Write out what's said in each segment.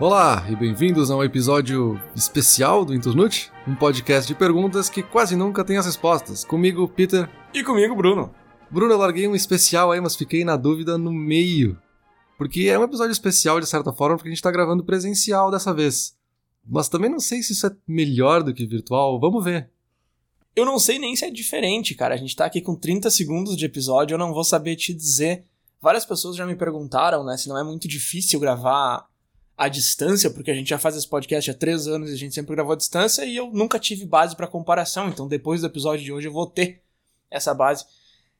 Olá e bem-vindos a um episódio especial do Internute, um podcast de perguntas que quase nunca tem as respostas. Comigo, Peter. E comigo, Bruno. Bruno, eu larguei um especial aí, mas fiquei na dúvida no meio. Porque é um episódio especial, de certa forma, porque a gente tá gravando presencial dessa vez. Mas também não sei se isso é melhor do que virtual. Vamos ver. Eu não sei nem se é diferente, cara. A gente tá aqui com 30 segundos de episódio, eu não vou saber te dizer. Várias pessoas já me perguntaram, né, se não é muito difícil gravar à distância, porque a gente já faz esse podcast há três anos e a gente sempre gravou à distância e eu nunca tive base para comparação. Então, depois do episódio de hoje, eu vou ter essa base.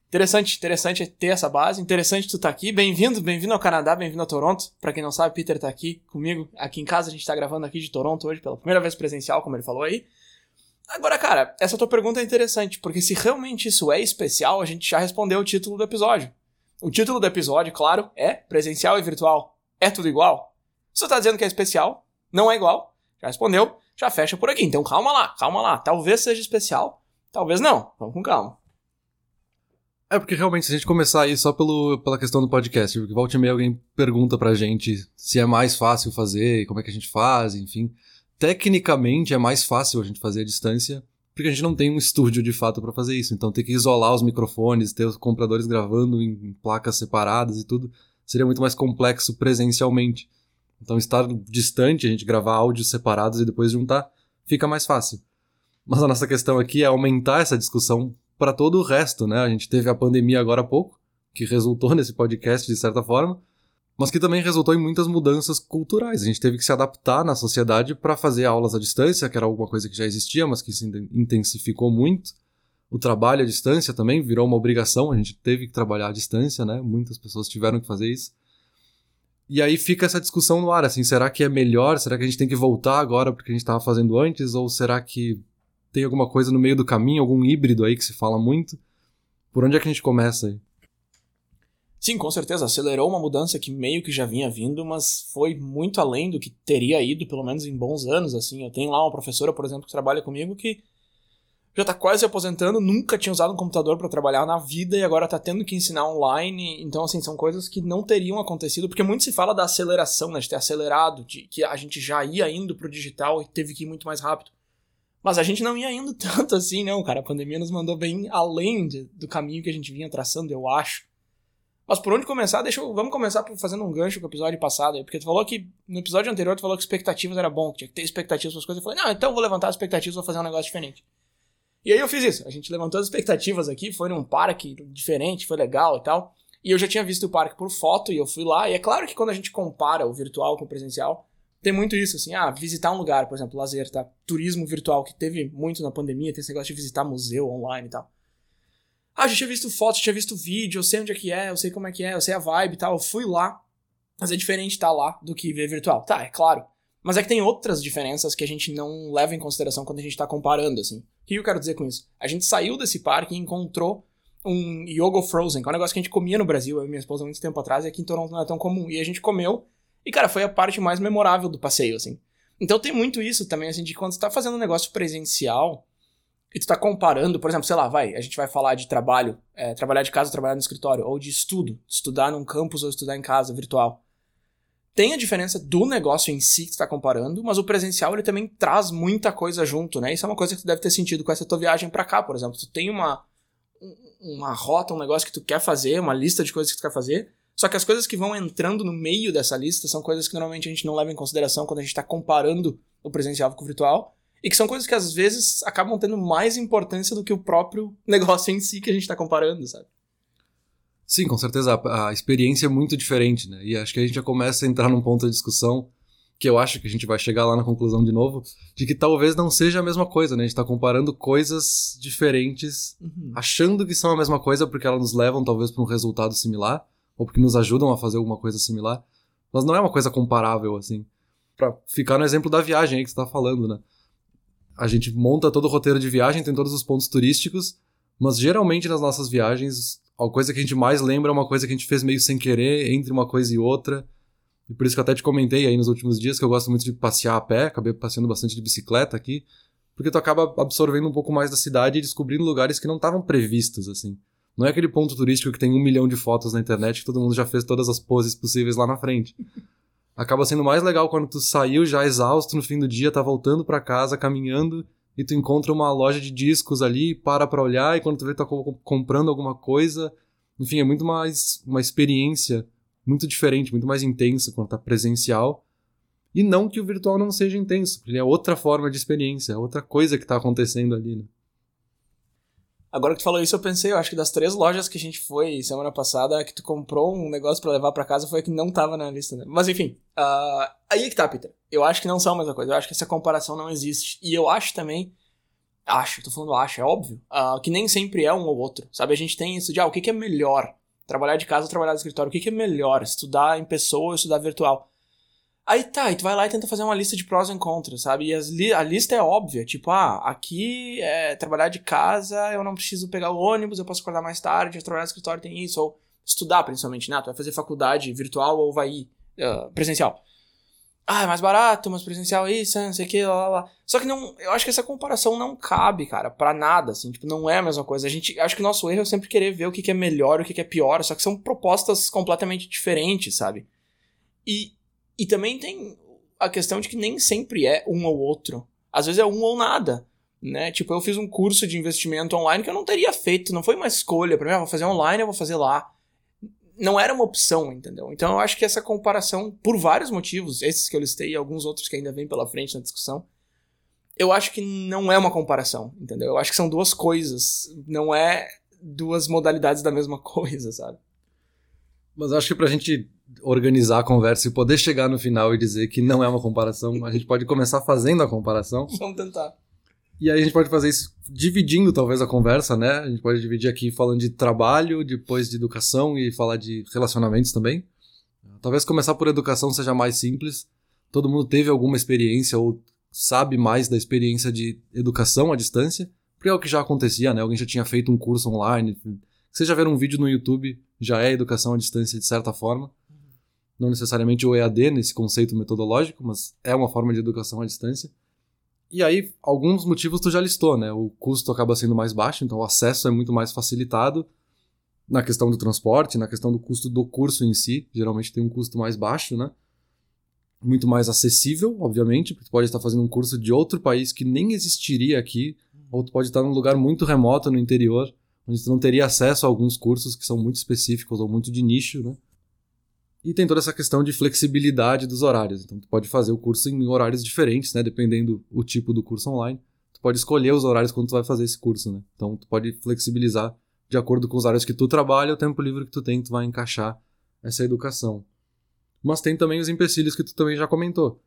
Interessante, interessante ter essa base. Interessante tu tá aqui. Bem-vindo, bem-vindo ao Canadá, bem-vindo a Toronto. Para quem não sabe, Peter tá aqui comigo, aqui em casa. A gente tá gravando aqui de Toronto hoje pela primeira vez presencial, como ele falou aí. Agora, cara, essa tua pergunta é interessante, porque se realmente isso é especial, a gente já respondeu o título do episódio. O título do episódio, claro, é presencial e virtual. É tudo igual? Se você tá dizendo que é especial, não é igual, já respondeu, já fecha por aqui. Então calma lá, calma lá. Talvez seja especial, talvez não. Vamos com calma. É porque realmente, se a gente começar aí só pelo, pela questão do podcast, porque volta e meia alguém pergunta pra gente se é mais fácil fazer, como é que a gente faz, enfim. Tecnicamente é mais fácil a gente fazer a distância, porque a gente não tem um estúdio de fato para fazer isso. Então ter que isolar os microfones, ter os compradores gravando em placas separadas e tudo, seria muito mais complexo presencialmente. Então estar distante, a gente gravar áudios separados e depois juntar, fica mais fácil. Mas a nossa questão aqui é aumentar essa discussão para todo o resto, né? A gente teve a pandemia agora há pouco, que resultou nesse podcast de certa forma, mas que também resultou em muitas mudanças culturais. A gente teve que se adaptar na sociedade para fazer aulas à distância, que era alguma coisa que já existia, mas que se intensificou muito. O trabalho à distância também virou uma obrigação, a gente teve que trabalhar à distância, né? Muitas pessoas tiveram que fazer isso. E aí fica essa discussão no ar, assim, será que é melhor? Será que a gente tem que voltar agora porque a gente estava fazendo antes? Ou será que tem alguma coisa no meio do caminho, algum híbrido aí que se fala muito. Por onde é que a gente começa aí? Sim, com certeza. Acelerou uma mudança que meio que já vinha vindo, mas foi muito além do que teria ido, pelo menos em bons anos. Assim, eu tenho lá uma professora, por exemplo, que trabalha comigo que já está quase aposentando, nunca tinha usado um computador para trabalhar na vida e agora está tendo que ensinar online. Então, assim, são coisas que não teriam acontecido, porque muito se fala da aceleração, né, de ter acelerado, de que a gente já ia indo para o digital e teve que ir muito mais rápido. Mas a gente não ia indo tanto assim, não, cara. A pandemia nos mandou bem além de, do caminho que a gente vinha traçando, eu acho. Mas por onde começar? Deixa eu, vamos começar fazendo um gancho com o episódio passado. Porque tu falou que no episódio anterior tu falou que expectativas era bom, que tinha que ter expectativas para as coisas. Eu falei, não, então eu vou levantar as expectativas, vou fazer um negócio diferente. E aí eu fiz isso. A gente levantou as expectativas aqui, foi num parque diferente, foi legal e tal. E eu já tinha visto o parque por foto e eu fui lá. E é claro que quando a gente compara o virtual com o presencial, tem muito isso, assim, ah, visitar um lugar, por exemplo, lazer, tá? Turismo virtual, que teve muito na pandemia, tem esse negócio de visitar museu online e tal. Ah, já tinha visto fotos, tinha visto vídeo, eu sei onde é que é, eu sei como é que é, eu sei a vibe e tal, eu fui lá. Mas é diferente estar lá do que ver virtual. Tá, é claro. Mas é que tem outras diferenças que a gente não leva em consideração quando a gente tá comparando, assim. O que eu quero dizer com isso? A gente saiu desse parque e encontrou um Yogo Frozen, que é um negócio que a gente comia no Brasil, eu e minha esposa, muito tempo atrás, e aqui em Toronto não é tão comum. E a gente comeu e, cara, foi a parte mais memorável do passeio, assim. Então tem muito isso também, assim, de quando você tá fazendo um negócio presencial e tu tá comparando, por exemplo, sei lá, vai, a gente vai falar de trabalho, é, trabalhar de casa, trabalhar no escritório, ou de estudo, estudar num campus ou estudar em casa, virtual. Tem a diferença do negócio em si que tu tá comparando, mas o presencial ele também traz muita coisa junto, né? Isso é uma coisa que tu deve ter sentido com essa tua viagem para cá, por exemplo. Tu tem uma, uma rota, um negócio que tu quer fazer, uma lista de coisas que tu quer fazer, só que as coisas que vão entrando no meio dessa lista são coisas que normalmente a gente não leva em consideração quando a gente está comparando o presencial com o virtual. E que são coisas que às vezes acabam tendo mais importância do que o próprio negócio em si que a gente está comparando, sabe? Sim, com certeza. A, a, experiência é muito diferente, né? E acho que a gente já começa a entrar num ponto de discussão que eu acho que a gente vai chegar lá na conclusão de novo, de que talvez não seja a mesma coisa, né? A gente está comparando coisas diferentes, uhum. achando que são a mesma coisa porque elas nos levam talvez para um resultado similar, ou porque nos ajudam a fazer alguma coisa similar, mas não é uma coisa comparável, assim. Pra ficar no exemplo da viagem aí que você tá falando, né? A gente monta todo o roteiro de viagem, tem todos os pontos turísticos, mas geralmente nas nossas viagens, a coisa que a gente mais lembra é uma coisa que a gente fez meio sem querer, entre uma coisa e outra. E por isso que eu até te comentei aí nos últimos dias que eu gosto muito de passear a pé, acabei passeando bastante de bicicleta aqui, porque tu acaba absorvendo um pouco mais da cidade e descobrindo lugares que não estavam previstos, assim. Não é aquele ponto turístico que tem um milhão de fotos na internet que todo mundo já fez todas as poses possíveis lá na frente. acaba sendo mais legal quando tu saiu já exausto no fim do dia, tá voltando para casa, caminhando, e tu encontra uma loja de discos ali, para pra olhar, e quando tu vê, tá comprando alguma coisa. Enfim, é muito mais uma experiência muito diferente, muito mais intensa quando tá presencial. E não que o virtual não seja intenso, porque ele é outra forma de experiência, é outra coisa que tá acontecendo ali, né? Agora que tu falou isso, eu pensei, eu acho que das três lojas que a gente foi semana passada, a que tu comprou um negócio para levar para casa foi a que não tava na lista, né? Mas enfim, uh, aí é que tá, Peter. Eu acho que não são a mesma coisa. Eu acho que essa comparação não existe. E eu acho também. Acho, tô falando acho, é óbvio. Uh, que nem sempre é um ou outro. Sabe? A gente tem isso de, ah, o que, que é melhor? Trabalhar de casa ou trabalhar no escritório? O que, que é melhor? Estudar em pessoa ou estudar virtual? Aí tá, e tu vai lá e tenta fazer uma lista de prós e contras, sabe? E li a lista é óbvia, tipo, ah, aqui é trabalhar de casa, eu não preciso pegar o ônibus, eu posso acordar mais tarde, trabalhar no escritório tem isso, ou estudar principalmente, né? Tu vai fazer faculdade virtual ou vai ir uh, presencial. Ah, é mais barato, mas presencial isso, não sei o que, lá, lá, lá. Só que não, eu acho que essa comparação não cabe, cara, para nada, assim, tipo, não é a mesma coisa. A gente, acho que o nosso erro é sempre querer ver o que, que é melhor, o que, que é pior, só que são propostas completamente diferentes, sabe? E e também tem a questão de que nem sempre é um ou outro. Às vezes é um ou nada. Né? Tipo, eu fiz um curso de investimento online que eu não teria feito, não foi uma escolha para mim, ah, vou fazer online, eu vou fazer lá. Não era uma opção, entendeu? Então eu acho que essa comparação, por vários motivos, esses que eu listei e alguns outros que ainda vêm pela frente na discussão, eu acho que não é uma comparação, entendeu? Eu acho que são duas coisas, não é duas modalidades da mesma coisa, sabe? Mas acho que pra gente organizar a conversa e poder chegar no final e dizer que não é uma comparação, a gente pode começar fazendo a comparação. Vamos tentar. E aí a gente pode fazer isso dividindo talvez a conversa, né? A gente pode dividir aqui falando de trabalho, depois de educação e falar de relacionamentos também. Talvez começar por educação seja mais simples. Todo mundo teve alguma experiência ou sabe mais da experiência de educação à distância, porque é o que já acontecia, né? Alguém já tinha feito um curso online. Você já ver um vídeo no YouTube, já é educação à distância de certa forma não necessariamente o EAD nesse conceito metodológico, mas é uma forma de educação à distância. E aí, alguns motivos tu já listou, né? O custo acaba sendo mais baixo, então o acesso é muito mais facilitado na questão do transporte, na questão do custo do curso em si, geralmente tem um custo mais baixo, né? Muito mais acessível, obviamente, porque tu pode estar fazendo um curso de outro país que nem existiria aqui, ou tu pode estar num lugar muito remoto no interior, onde tu não teria acesso a alguns cursos que são muito específicos ou muito de nicho, né? E tem toda essa questão de flexibilidade dos horários. Então, tu pode fazer o curso em horários diferentes, né? Dependendo o tipo do curso online. Tu pode escolher os horários quando tu vai fazer esse curso, né? Então, tu pode flexibilizar de acordo com os horários que tu trabalha, o tempo livre que tu tem, tu vai encaixar essa educação. Mas tem também os empecilhos que tu também já comentou.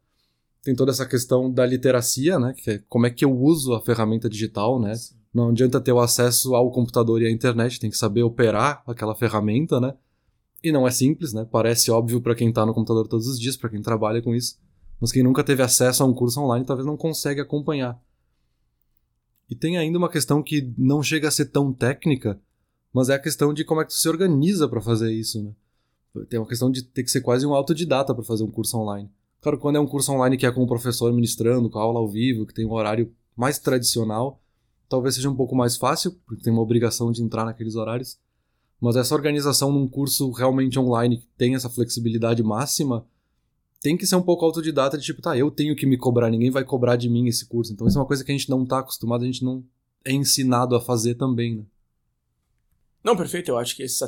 Tem toda essa questão da literacia, né? Que é como é que eu uso a ferramenta digital, né? Não adianta ter o acesso ao computador e à internet, tem que saber operar aquela ferramenta, né? E não é simples, né? Parece óbvio para quem tá no computador todos os dias, para quem trabalha com isso. Mas quem nunca teve acesso a um curso online talvez não consegue acompanhar. E tem ainda uma questão que não chega a ser tão técnica, mas é a questão de como é que tu se organiza para fazer isso, né? Tem uma questão de ter que ser quase um autodidata para fazer um curso online. Claro, quando é um curso online que é com o professor ministrando, com a aula ao vivo, que tem um horário mais tradicional, talvez seja um pouco mais fácil, porque tem uma obrigação de entrar naqueles horários. Mas essa organização num curso realmente online que tem essa flexibilidade máxima, tem que ser um pouco autodidata de tipo, tá, eu tenho que me cobrar, ninguém vai cobrar de mim esse curso. Então isso é uma coisa que a gente não tá acostumado, a gente não é ensinado a fazer também, né? Não, perfeito. Eu acho que esses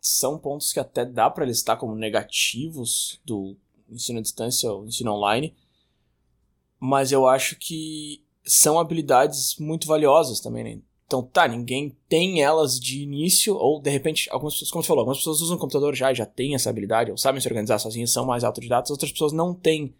são pontos que até dá para listar como negativos do ensino à distância ou ensino online. Mas eu acho que são habilidades muito valiosas também, né? Então, tá, ninguém tem elas de início, ou de repente, algumas pessoas, como você falou, algumas pessoas usam computador já e já têm essa habilidade, ou sabem se organizar sozinhas, são mais autodidatas, outras pessoas não têm.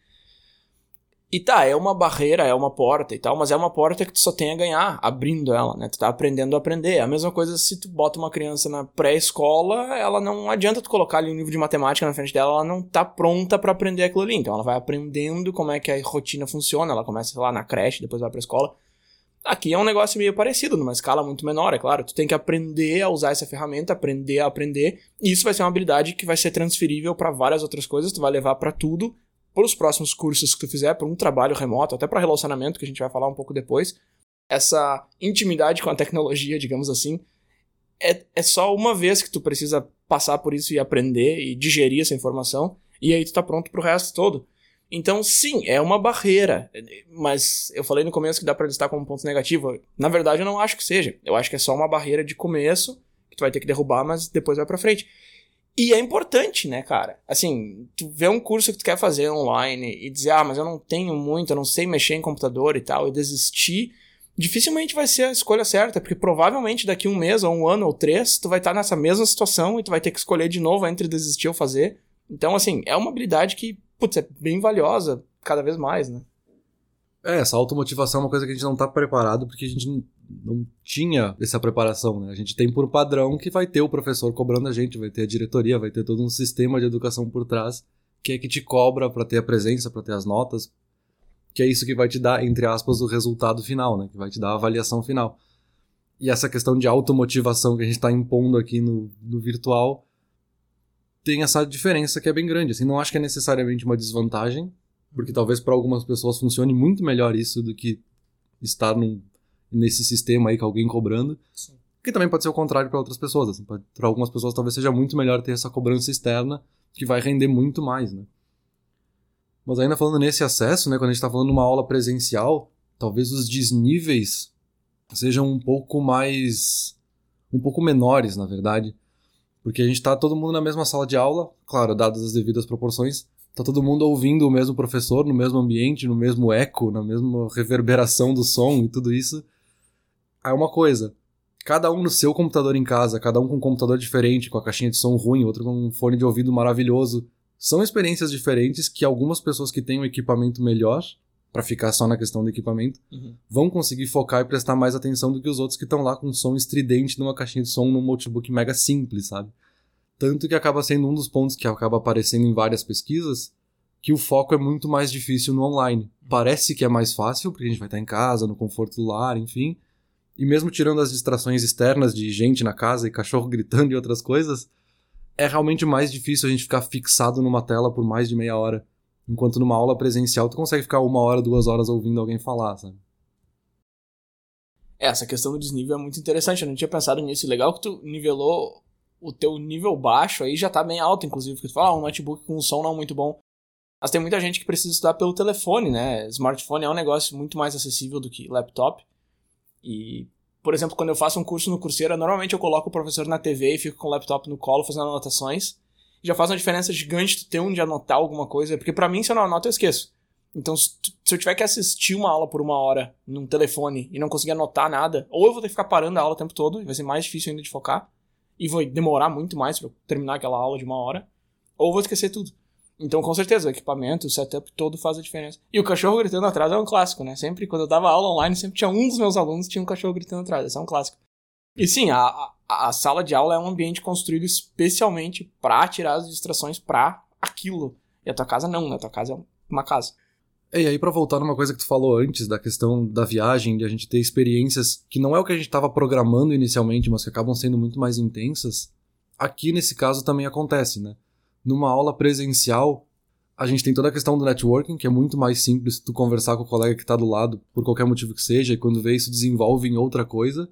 E tá, é uma barreira, é uma porta e tal, mas é uma porta que tu só tem a ganhar abrindo ela, né? Tu tá aprendendo a aprender. É a mesma coisa se tu bota uma criança na pré-escola, ela não adianta tu colocar ali um livro de matemática na frente dela, ela não tá pronta para aprender aquilo ali. Então ela vai aprendendo como é que a rotina funciona, ela começa lá na creche, depois vai pra escola Aqui é um negócio meio parecido, numa escala muito menor, é claro. Tu tem que aprender a usar essa ferramenta, aprender a aprender. E isso vai ser uma habilidade que vai ser transferível para várias outras coisas, tu vai levar para tudo, para os próximos cursos que tu fizer, para um trabalho remoto, até para relacionamento, que a gente vai falar um pouco depois. Essa intimidade com a tecnologia, digamos assim, é, é só uma vez que tu precisa passar por isso e aprender e digerir essa informação. E aí tu tá pronto pro resto todo. Então, sim, é uma barreira. Mas eu falei no começo que dá pra listar como ponto negativo. Na verdade, eu não acho que seja. Eu acho que é só uma barreira de começo, que tu vai ter que derrubar, mas depois vai pra frente. E é importante, né, cara? Assim, tu vê um curso que tu quer fazer online e dizer, ah, mas eu não tenho muito, eu não sei mexer em computador e tal, e desistir, dificilmente vai ser a escolha certa, porque provavelmente daqui um mês, ou um ano, ou três, tu vai estar nessa mesma situação e tu vai ter que escolher de novo entre desistir ou fazer. Então, assim, é uma habilidade que putz, é bem valiosa cada vez mais, né? É, essa automotivação é uma coisa que a gente não tá preparado porque a gente não, não tinha essa preparação, né? A gente tem por padrão que vai ter o professor cobrando a gente, vai ter a diretoria, vai ter todo um sistema de educação por trás que é que te cobra para ter a presença, para ter as notas, que é isso que vai te dar, entre aspas, o resultado final, né? Que vai te dar a avaliação final. E essa questão de automotivação que a gente está impondo aqui no, no virtual tem essa diferença que é bem grande. Assim, não acho que é necessariamente uma desvantagem, porque talvez para algumas pessoas funcione muito melhor isso do que estar num, nesse sistema aí com alguém cobrando. Sim. Que também pode ser o contrário para outras pessoas. Assim, para algumas pessoas talvez seja muito melhor ter essa cobrança externa que vai render muito mais, né? Mas ainda falando nesse acesso, né, quando a gente está falando uma aula presencial, talvez os desníveis sejam um pouco mais. um pouco menores, na verdade. Porque a gente tá todo mundo na mesma sala de aula, claro, dadas as devidas proporções, tá todo mundo ouvindo o mesmo professor, no mesmo ambiente, no mesmo eco, na mesma reverberação do som e tudo isso. Aí uma coisa, cada um no seu computador em casa, cada um com um computador diferente, com a caixinha de som ruim, outro com um fone de ouvido maravilhoso. São experiências diferentes que algumas pessoas que têm um equipamento melhor para ficar só na questão do equipamento, uhum. vão conseguir focar e prestar mais atenção do que os outros que estão lá com um som estridente numa caixinha de som num notebook mega simples, sabe? Tanto que acaba sendo um dos pontos que acaba aparecendo em várias pesquisas, que o foco é muito mais difícil no online. Parece que é mais fácil, porque a gente vai estar em casa, no conforto do lar, enfim. E mesmo tirando as distrações externas de gente na casa e cachorro gritando e outras coisas, é realmente mais difícil a gente ficar fixado numa tela por mais de meia hora. Enquanto numa aula presencial tu consegue ficar uma hora, duas horas ouvindo alguém falar, sabe? É, essa questão do desnível é muito interessante, eu não tinha pensado nisso. Legal que tu nivelou o teu nível baixo aí já tá bem alto, inclusive, porque tu fala, ah, um notebook com um som não muito bom. Mas tem muita gente que precisa estudar pelo telefone, né? Smartphone é um negócio muito mais acessível do que laptop. E, por exemplo, quando eu faço um curso no Coursera, normalmente eu coloco o professor na TV e fico com o laptop no colo fazendo anotações já faz uma diferença gigante tu ter onde anotar alguma coisa, porque para mim, se eu não anoto, eu esqueço. Então, se, eu tiver que assistir uma aula por uma hora num telefone e não conseguir anotar nada, ou eu vou ter que ficar parando a aula o tempo todo, vai ser mais difícil ainda de focar, e vai demorar muito mais para terminar aquela aula de uma hora, ou eu vou esquecer tudo. Então, com certeza, o equipamento, o setup todo faz a diferença. E o cachorro gritando atrás é um clássico, né? Sempre, quando eu dava aula online, sempre tinha um dos meus alunos tinha um cachorro gritando atrás. Esse é um clássico. E sim, a, a sala de aula é um ambiente construído especialmente para tirar as distrações para aquilo. E a tua casa não, né? A tua casa é uma casa. E aí, para voltar numa coisa que tu falou antes, da questão da viagem, de a gente ter experiências que não é o que a gente estava programando inicialmente, mas que acabam sendo muito mais intensas, aqui nesse caso também acontece, né? Numa aula presencial, a gente tem toda a questão do networking, que é muito mais simples tu conversar com o colega que está do lado, por qualquer motivo que seja, e quando vê isso desenvolve em outra coisa.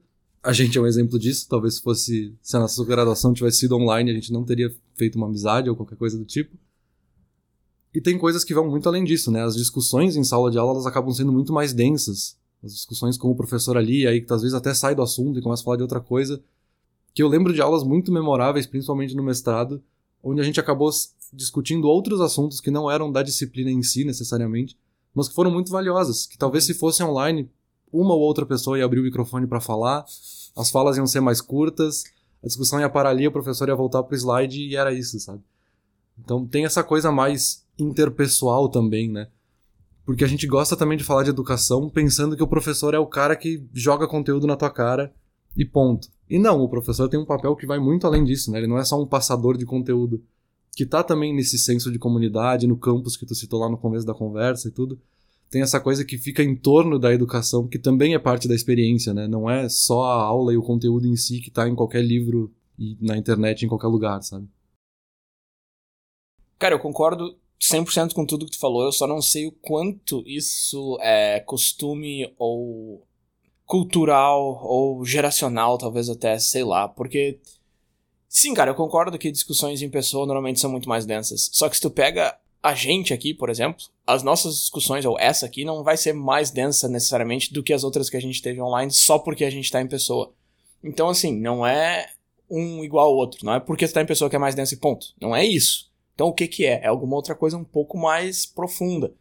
A gente é um exemplo disso. Talvez se fosse. Se a nossa graduação tivesse sido online, a gente não teria feito uma amizade ou qualquer coisa do tipo. E tem coisas que vão muito além disso, né? As discussões em sala de aula elas acabam sendo muito mais densas. As discussões com o professor ali, aí que às vezes até sai do assunto e começa a falar de outra coisa. Que eu lembro de aulas muito memoráveis, principalmente no mestrado, onde a gente acabou discutindo outros assuntos que não eram da disciplina em si necessariamente, mas que foram muito valiosas. Que talvez se fosse online, uma ou outra pessoa ia abrir o microfone para falar, as falas iam ser mais curtas, a discussão ia parar ali, o professor ia voltar pro slide e era isso, sabe? Então tem essa coisa mais interpessoal também, né? Porque a gente gosta também de falar de educação pensando que o professor é o cara que joga conteúdo na tua cara e ponto. E não, o professor tem um papel que vai muito além disso, né? Ele não é só um passador de conteúdo, que tá também nesse senso de comunidade, no campus que tu citou lá no começo da conversa e tudo tem essa coisa que fica em torno da educação, que também é parte da experiência, né? Não é só a aula e o conteúdo em si que está em qualquer livro e na internet, em qualquer lugar, sabe? Cara, eu concordo 100% com tudo que tu falou, eu só não sei o quanto isso é costume ou cultural ou geracional, talvez até, sei lá, porque Sim, cara, eu concordo que discussões em pessoa normalmente são muito mais densas. Só que se tu pega a gente aqui, por exemplo, as nossas discussões, ou essa aqui, não vai ser mais densa necessariamente do que as outras que a gente teve online só porque a gente tá em pessoa. Então, assim, não é um igual ao outro. Não é porque tu tá em pessoa que é mais densa e ponto. Não é isso. Então, o que que é? É alguma outra coisa um pouco mais profunda.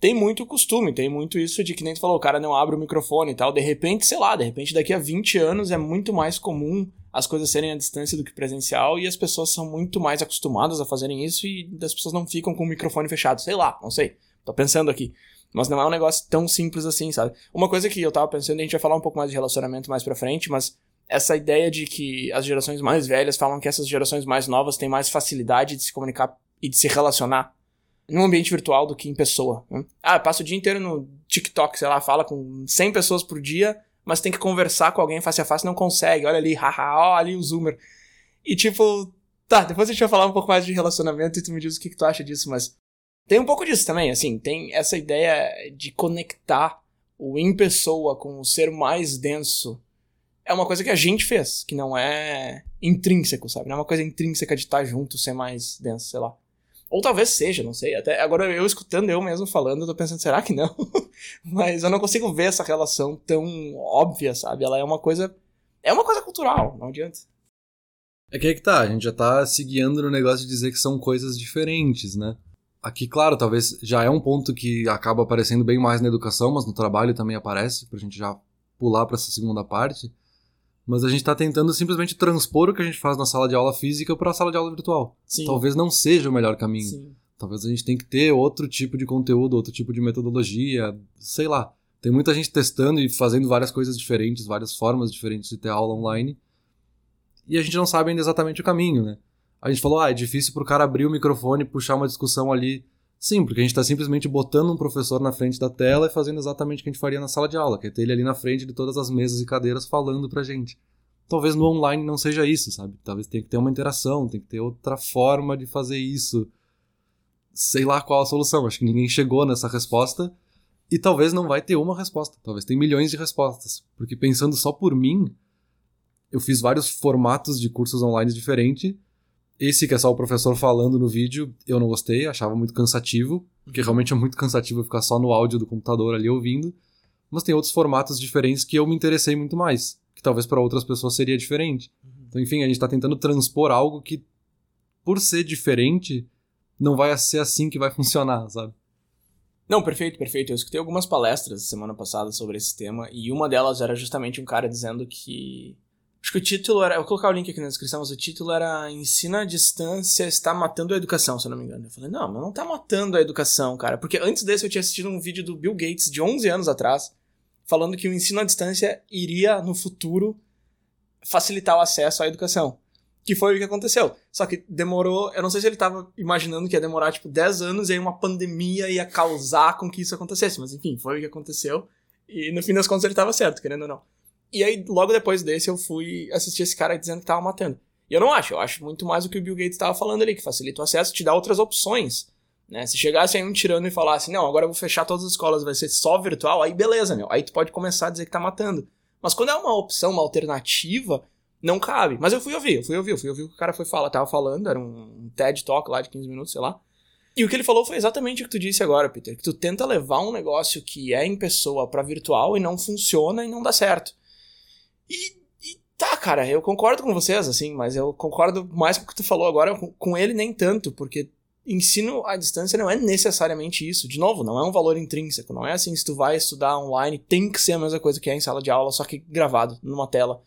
Tem muito costume, tem muito isso de que nem tu falou, o cara não abre o microfone e tal. De repente, sei lá, de repente daqui a 20 anos é muito mais comum as coisas serem à distância do que presencial e as pessoas são muito mais acostumadas a fazerem isso e as pessoas não ficam com o microfone fechado. Sei lá, não sei. Tô pensando aqui. Mas não é um negócio tão simples assim, sabe? Uma coisa que eu tava pensando, a gente vai falar um pouco mais de relacionamento mais pra frente, mas essa ideia de que as gerações mais velhas falam que essas gerações mais novas têm mais facilidade de se comunicar e de se relacionar no ambiente virtual do que em pessoa. Né? Ah, passa o dia inteiro no TikTok, sei lá, fala com 100 pessoas por dia, mas tem que conversar com alguém face a face não consegue. Olha ali, haha, ó, ali o zoomer. E tipo, tá, depois a gente vai falar um pouco mais de relacionamento e tu me diz o que, que tu acha disso, mas tem um pouco disso também, assim, tem essa ideia de conectar o em pessoa com o ser mais denso é uma coisa que a gente fez, que não é intrínseco, sabe? Não é uma coisa intrínseca de estar junto, ser mais denso, sei lá. Ou talvez seja, não sei. Até agora eu escutando eu mesmo falando, eu tô pensando, será que não? Mas eu não consigo ver essa relação tão óbvia, sabe? Ela é uma coisa. É uma coisa cultural, não adianta. É que aí que tá, a gente já tá se guiando no negócio de dizer que são coisas diferentes, né? Aqui, claro, talvez já é um ponto que acaba aparecendo bem mais na educação, mas no trabalho também aparece, pra gente já pular para essa segunda parte mas a gente está tentando simplesmente transpor o que a gente faz na sala de aula física para a sala de aula virtual. Sim. Talvez não seja o melhor caminho. Sim. Talvez a gente tenha que ter outro tipo de conteúdo, outro tipo de metodologia, sei lá. Tem muita gente testando e fazendo várias coisas diferentes, várias formas diferentes de ter aula online. E a gente não sabe ainda exatamente o caminho, né? A gente falou, ah, é difícil pro cara abrir o microfone e puxar uma discussão ali. Sim, porque a gente está simplesmente botando um professor na frente da tela e fazendo exatamente o que a gente faria na sala de aula, que é ter ele ali na frente de todas as mesas e cadeiras falando pra gente. Talvez no online não seja isso, sabe? Talvez tenha que ter uma interação, tem que ter outra forma de fazer isso. Sei lá qual a solução, acho que ninguém chegou nessa resposta. E talvez não vai ter uma resposta, talvez tem milhões de respostas. Porque pensando só por mim, eu fiz vários formatos de cursos online diferentes esse que é só o professor falando no vídeo, eu não gostei, achava muito cansativo, porque uhum. realmente é muito cansativo ficar só no áudio do computador ali ouvindo. Mas tem outros formatos diferentes que eu me interessei muito mais, que talvez para outras pessoas seria diferente. Uhum. Então, enfim, a gente está tentando transpor algo que, por ser diferente, não vai ser assim que vai funcionar, sabe? Não, perfeito, perfeito. Eu escutei algumas palestras semana passada sobre esse tema e uma delas era justamente um cara dizendo que Acho que o título era. Eu vou colocar o link aqui na descrição, mas o título era Ensina à distância está matando a educação, se eu não me engano. Eu falei, não, mas não tá matando a educação, cara. Porque antes desse eu tinha assistido um vídeo do Bill Gates de 11 anos atrás, falando que o ensino à distância iria, no futuro, facilitar o acesso à educação. Que foi o que aconteceu. Só que demorou. Eu não sei se ele tava imaginando que ia demorar, tipo, 10 anos e aí uma pandemia ia causar com que isso acontecesse. Mas enfim, foi o que aconteceu. E no fim das contas ele tava certo, querendo ou não. E aí, logo depois desse, eu fui assistir esse cara dizendo que tava matando. E eu não acho, eu acho muito mais o que o Bill Gates estava falando ali, que facilita o acesso, te dá outras opções. Né? Se chegasse aí um tirano e falasse, não, agora eu vou fechar todas as escolas, vai ser só virtual, aí beleza, meu. Aí tu pode começar a dizer que tá matando. Mas quando é uma opção, uma alternativa, não cabe. Mas eu fui ouvir, eu fui ouvir, eu fui ouvir o que o cara foi falar, tava falando, era um TED Talk lá de 15 minutos, sei lá. E o que ele falou foi exatamente o que tu disse agora, Peter, que tu tenta levar um negócio que é em pessoa para virtual e não funciona e não dá certo. E, e, tá, cara, eu concordo com vocês, assim, mas eu concordo mais com o que tu falou agora, com, com ele nem tanto, porque ensino à distância não é necessariamente isso. De novo, não é um valor intrínseco. Não é assim, se tu vai estudar online, tem que ser a mesma coisa que é em sala de aula, só que gravado numa tela.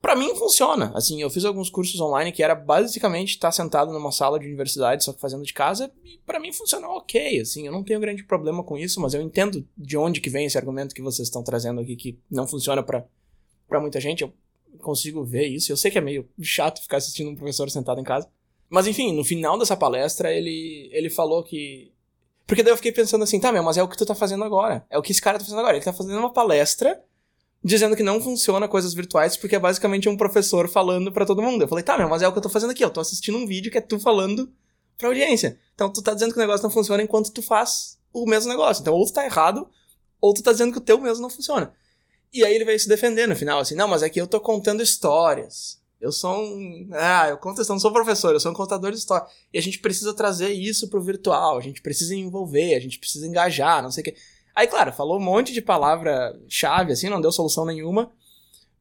Para mim funciona. Assim, eu fiz alguns cursos online que era basicamente estar tá sentado numa sala de universidade, só que fazendo de casa, e para mim funcionou ok, assim, eu não tenho grande problema com isso, mas eu entendo de onde que vem esse argumento que vocês estão trazendo aqui que não funciona para para muita gente, eu consigo ver isso. Eu sei que é meio chato ficar assistindo um professor sentado em casa. Mas enfim, no final dessa palestra, ele, ele falou que. Porque daí eu fiquei pensando assim, tá, meu, mas é o que tu tá fazendo agora. É o que esse cara tá fazendo agora. Ele tá fazendo uma palestra dizendo que não funciona coisas virtuais porque é basicamente um professor falando para todo mundo. Eu falei, tá, meu, mas é o que eu tô fazendo aqui. Eu tô assistindo um vídeo que é tu falando pra audiência. Então tu tá dizendo que o negócio não funciona enquanto tu faz o mesmo negócio. Então ou tu tá errado, ou tu tá dizendo que o teu mesmo não funciona. E aí ele veio se defender no final, assim, não, mas aqui eu tô contando histórias. Eu sou um. Ah, eu conto, não sou professor, eu sou um contador de história. E a gente precisa trazer isso pro virtual, a gente precisa envolver, a gente precisa engajar, não sei o quê. Aí, claro, falou um monte de palavra-chave, assim, não deu solução nenhuma.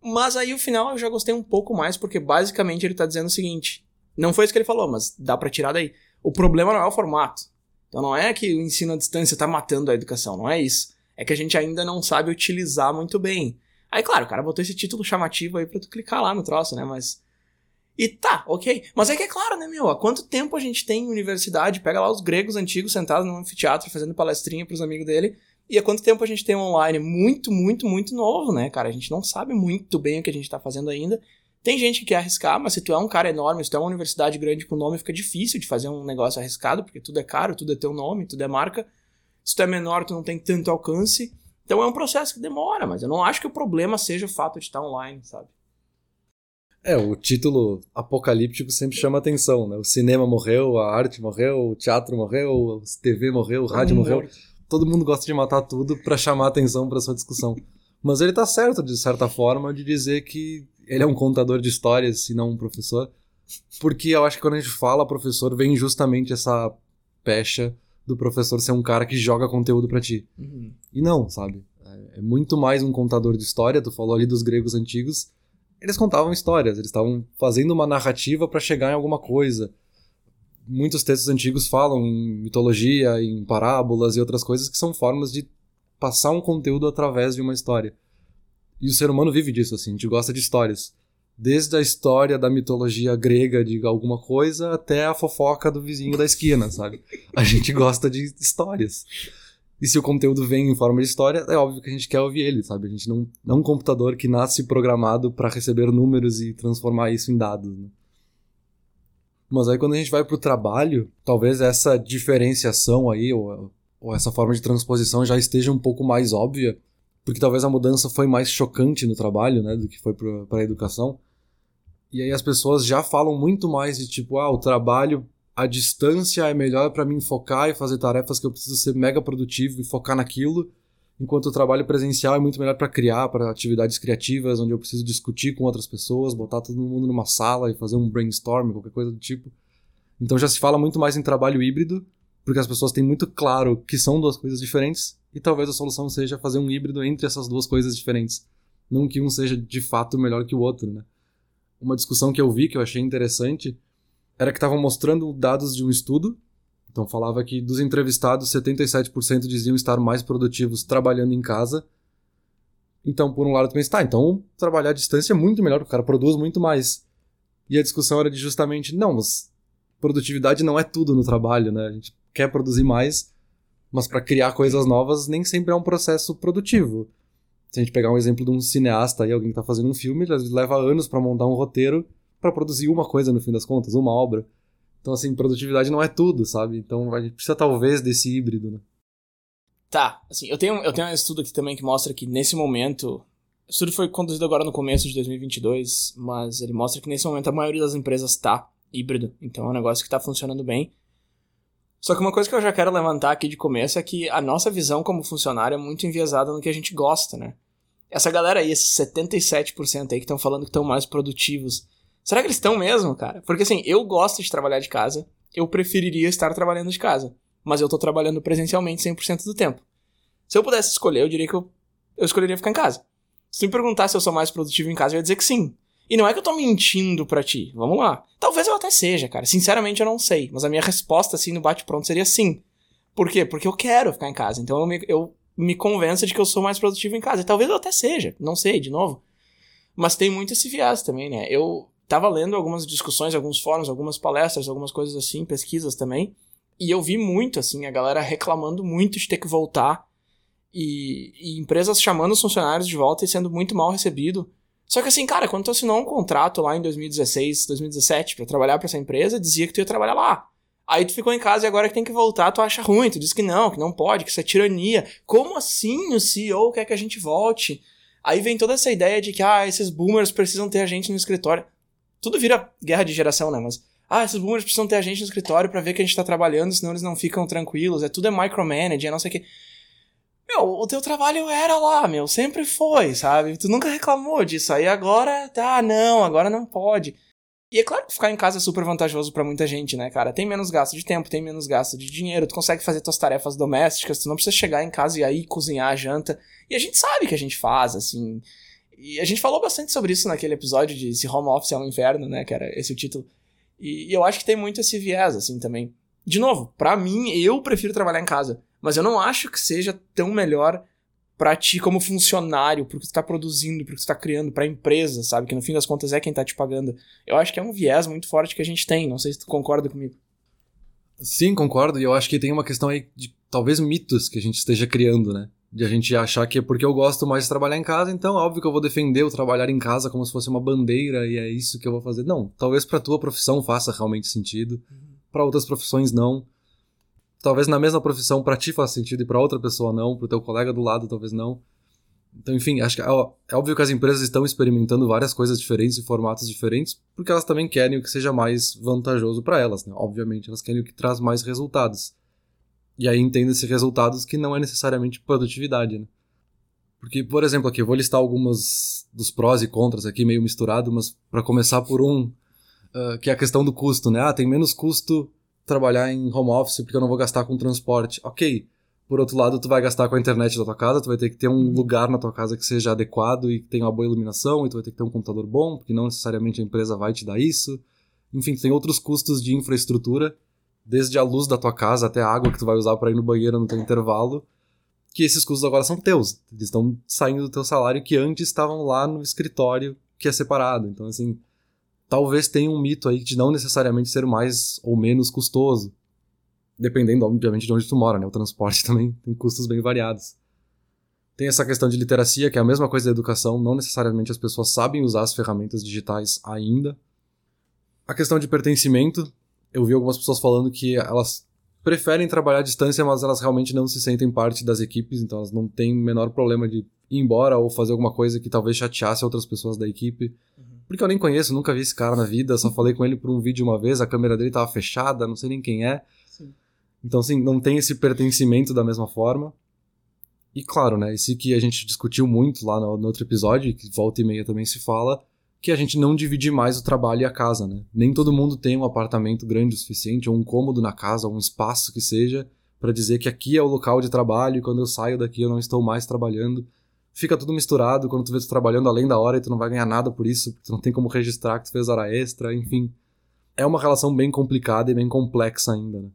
Mas aí, o final, eu já gostei um pouco mais, porque basicamente ele tá dizendo o seguinte: não foi isso que ele falou, mas dá para tirar daí. O problema não é o formato. Então não é que o ensino à distância tá matando a educação, não é isso. É que a gente ainda não sabe utilizar muito bem. Aí, claro, o cara botou esse título chamativo aí pra tu clicar lá no troço, né? Mas. E tá, ok. Mas é que é claro, né, meu? Há quanto tempo a gente tem em universidade? Pega lá os gregos antigos sentados no anfiteatro fazendo palestrinha pros amigos dele. E há quanto tempo a gente tem online? Muito, muito, muito novo, né, cara? A gente não sabe muito bem o que a gente tá fazendo ainda. Tem gente que quer arriscar, mas se tu é um cara enorme, se tu é uma universidade grande com nome, fica difícil de fazer um negócio arriscado, porque tudo é caro, tudo é teu nome, tudo é marca. Se tu é menor, tu não tem tanto alcance. Então é um processo que demora, mas eu não acho que o problema seja o fato de estar online, sabe? É, o título apocalíptico sempre chama atenção, né? O cinema morreu, a arte morreu, o teatro morreu, a TV morreu, o rádio morreu. Morto. Todo mundo gosta de matar tudo para chamar atenção para sua discussão. Mas ele tá certo, de certa forma, de dizer que ele é um contador de histórias e não um professor. Porque eu acho que quando a gente fala professor, vem justamente essa pecha do professor ser um cara que joga conteúdo para ti. Uhum. E não, sabe? É, é muito mais um contador de história. Tu falou ali dos gregos antigos. Eles contavam histórias, eles estavam fazendo uma narrativa para chegar em alguma coisa. Muitos textos antigos falam em mitologia, em parábolas e outras coisas que são formas de passar um conteúdo através de uma história. E o ser humano vive disso, assim, a gente gosta de histórias. Desde a história da mitologia grega de alguma coisa até a fofoca do vizinho da esquina, sabe? A gente gosta de histórias. E se o conteúdo vem em forma de história, é óbvio que a gente quer ouvir ele, sabe? A gente não, não é um computador que nasce programado para receber números e transformar isso em dados, né? Mas aí quando a gente vai pro trabalho, talvez essa diferenciação aí, ou, ou essa forma de transposição já esteja um pouco mais óbvia, porque talvez a mudança foi mais chocante no trabalho, né, do que foi para a educação. E aí as pessoas já falam muito mais de tipo, ah, o trabalho à distância é melhor para mim focar e fazer tarefas que eu preciso ser mega produtivo e focar naquilo, enquanto o trabalho presencial é muito melhor para criar, para atividades criativas, onde eu preciso discutir com outras pessoas, botar todo mundo numa sala e fazer um brainstorm, qualquer coisa do tipo. Então já se fala muito mais em trabalho híbrido, porque as pessoas têm muito claro que são duas coisas diferentes, e talvez a solução seja fazer um híbrido entre essas duas coisas diferentes. Não que um seja de fato melhor que o outro, né? Uma discussão que eu vi que eu achei interessante era que estavam mostrando dados de um estudo. Então falava que dos entrevistados, 77% diziam estar mais produtivos trabalhando em casa. Então, por um lado, tu pensa, tá, então trabalhar à distância é muito melhor, o cara produz muito mais. E a discussão era de justamente, não, mas produtividade não é tudo no trabalho, né? A gente quer produzir mais, mas para criar coisas novas nem sempre é um processo produtivo. Se a gente pegar um exemplo de um cineasta e alguém que tá fazendo um filme, leva anos para montar um roteiro para produzir uma coisa no fim das contas, uma obra. Então, assim, produtividade não é tudo, sabe? Então a gente precisa talvez desse híbrido, né? Tá, assim, eu tenho, eu tenho um estudo aqui também que mostra que nesse momento. O estudo foi conduzido agora no começo de 2022, mas ele mostra que nesse momento a maioria das empresas tá híbrido. Então é um negócio que tá funcionando bem. Só que uma coisa que eu já quero levantar aqui de começo é que a nossa visão como funcionário é muito enviesada no que a gente gosta, né? Essa galera aí, esses 77% aí que estão falando que estão mais produtivos, será que eles estão mesmo, cara? Porque assim, eu gosto de trabalhar de casa, eu preferiria estar trabalhando de casa, mas eu tô trabalhando presencialmente 100% do tempo. Se eu pudesse escolher, eu diria que eu, eu escolheria ficar em casa. Se tu me perguntar se eu sou mais produtivo em casa, eu ia dizer que sim. E não é que eu tô mentindo pra ti. Vamos lá. Talvez eu até seja, cara. Sinceramente, eu não sei. Mas a minha resposta, assim, no bate-pronto seria sim. Por quê? Porque eu quero ficar em casa. Então eu me, eu me convenço de que eu sou mais produtivo em casa. E talvez eu até seja. Não sei, de novo. Mas tem muito esse viés também, né? Eu tava lendo algumas discussões, alguns fóruns, algumas palestras, algumas coisas assim, pesquisas também. E eu vi muito, assim, a galera reclamando muito de ter que voltar. E, e empresas chamando os funcionários de volta e sendo muito mal recebido só que assim, cara, quando tu assinou um contrato lá em 2016, 2017 para trabalhar para essa empresa, dizia que tu ia trabalhar lá. Aí tu ficou em casa e agora que tem que voltar, tu acha ruim, tu diz que não, que não pode, que isso é tirania. Como assim o CEO quer que a gente volte? Aí vem toda essa ideia de que, ah, esses boomers precisam ter a gente no escritório. Tudo vira guerra de geração, né? Mas, ah, esses boomers precisam ter a gente no escritório para ver que a gente tá trabalhando, senão eles não ficam tranquilos. É tudo é micromanaging, é não sei o que. Meu, o teu trabalho era lá, meu, sempre foi, sabe? Tu nunca reclamou disso. Aí agora, tá, não, agora não pode. E é claro que ficar em casa é super vantajoso para muita gente, né, cara? Tem menos gasto de tempo, tem menos gasto de dinheiro, tu consegue fazer tuas tarefas domésticas, tu não precisa chegar em casa e aí cozinhar a janta. E a gente sabe que a gente faz, assim. E a gente falou bastante sobre isso naquele episódio de Se Home Office é um Inferno, né, que era esse o título. E, e eu acho que tem muito esse viés, assim, também. De novo, para mim, eu prefiro trabalhar em casa. Mas eu não acho que seja tão melhor para ti como funcionário, porque tu tá produzindo, porque tu tá criando pra empresa, sabe? Que no fim das contas é quem tá te pagando. Eu acho que é um viés muito forte que a gente tem. Não sei se tu concorda comigo. Sim, concordo. E eu acho que tem uma questão aí de talvez mitos que a gente esteja criando, né? De a gente achar que é porque eu gosto mais de trabalhar em casa, então é óbvio que eu vou defender o trabalhar em casa como se fosse uma bandeira e é isso que eu vou fazer. Não, talvez pra tua profissão faça realmente sentido, uhum. para outras profissões não talvez na mesma profissão para ti faça sentido e para outra pessoa não, para teu colega do lado talvez não. Então, enfim, acho que é, é óbvio que as empresas estão experimentando várias coisas diferentes e formatos diferentes, porque elas também querem o que seja mais vantajoso para elas, né? Obviamente, elas querem o que traz mais resultados. E aí entendem-se resultados que não é necessariamente produtividade, né? Porque, por exemplo, aqui eu vou listar algumas dos prós e contras aqui meio misturado, mas para começar por um, uh, que é a questão do custo, né? Ah, tem menos custo trabalhar em home office porque eu não vou gastar com transporte. Ok. Por outro lado, tu vai gastar com a internet da tua casa, tu vai ter que ter um lugar na tua casa que seja adequado e que tenha uma boa iluminação, e tu vai ter que ter um computador bom, porque não necessariamente a empresa vai te dar isso. Enfim, tem outros custos de infraestrutura, desde a luz da tua casa até a água que tu vai usar para ir no banheiro no teu intervalo, que esses custos agora são teus. Eles estão saindo do teu salário que antes estavam lá no escritório que é separado. Então, assim, talvez tenha um mito aí de não necessariamente ser mais ou menos custoso. Dependendo, obviamente, de onde tu mora, né? O transporte também tem custos bem variados. Tem essa questão de literacia, que é a mesma coisa da educação, não necessariamente as pessoas sabem usar as ferramentas digitais ainda. A questão de pertencimento, eu vi algumas pessoas falando que elas preferem trabalhar à distância, mas elas realmente não se sentem parte das equipes, então elas não têm o menor problema de ir embora ou fazer alguma coisa que talvez chateasse outras pessoas da equipe. Uhum porque eu nem conheço, nunca vi esse cara na vida, só falei com ele por um vídeo uma vez, a câmera dele tava fechada, não sei nem quem é. Sim. Então, assim, não tem esse pertencimento da mesma forma. E claro, né, esse que a gente discutiu muito lá no, no outro episódio, que volta e meia também se fala, que a gente não divide mais o trabalho e a casa, né? Nem todo mundo tem um apartamento grande o suficiente, ou um cômodo na casa, ou um espaço que seja, para dizer que aqui é o local de trabalho e quando eu saio daqui eu não estou mais trabalhando fica tudo misturado quando tu vê tu trabalhando além da hora e tu não vai ganhar nada por isso, tu não tem como registrar que tu fez hora extra, enfim. É uma relação bem complicada e bem complexa ainda, né?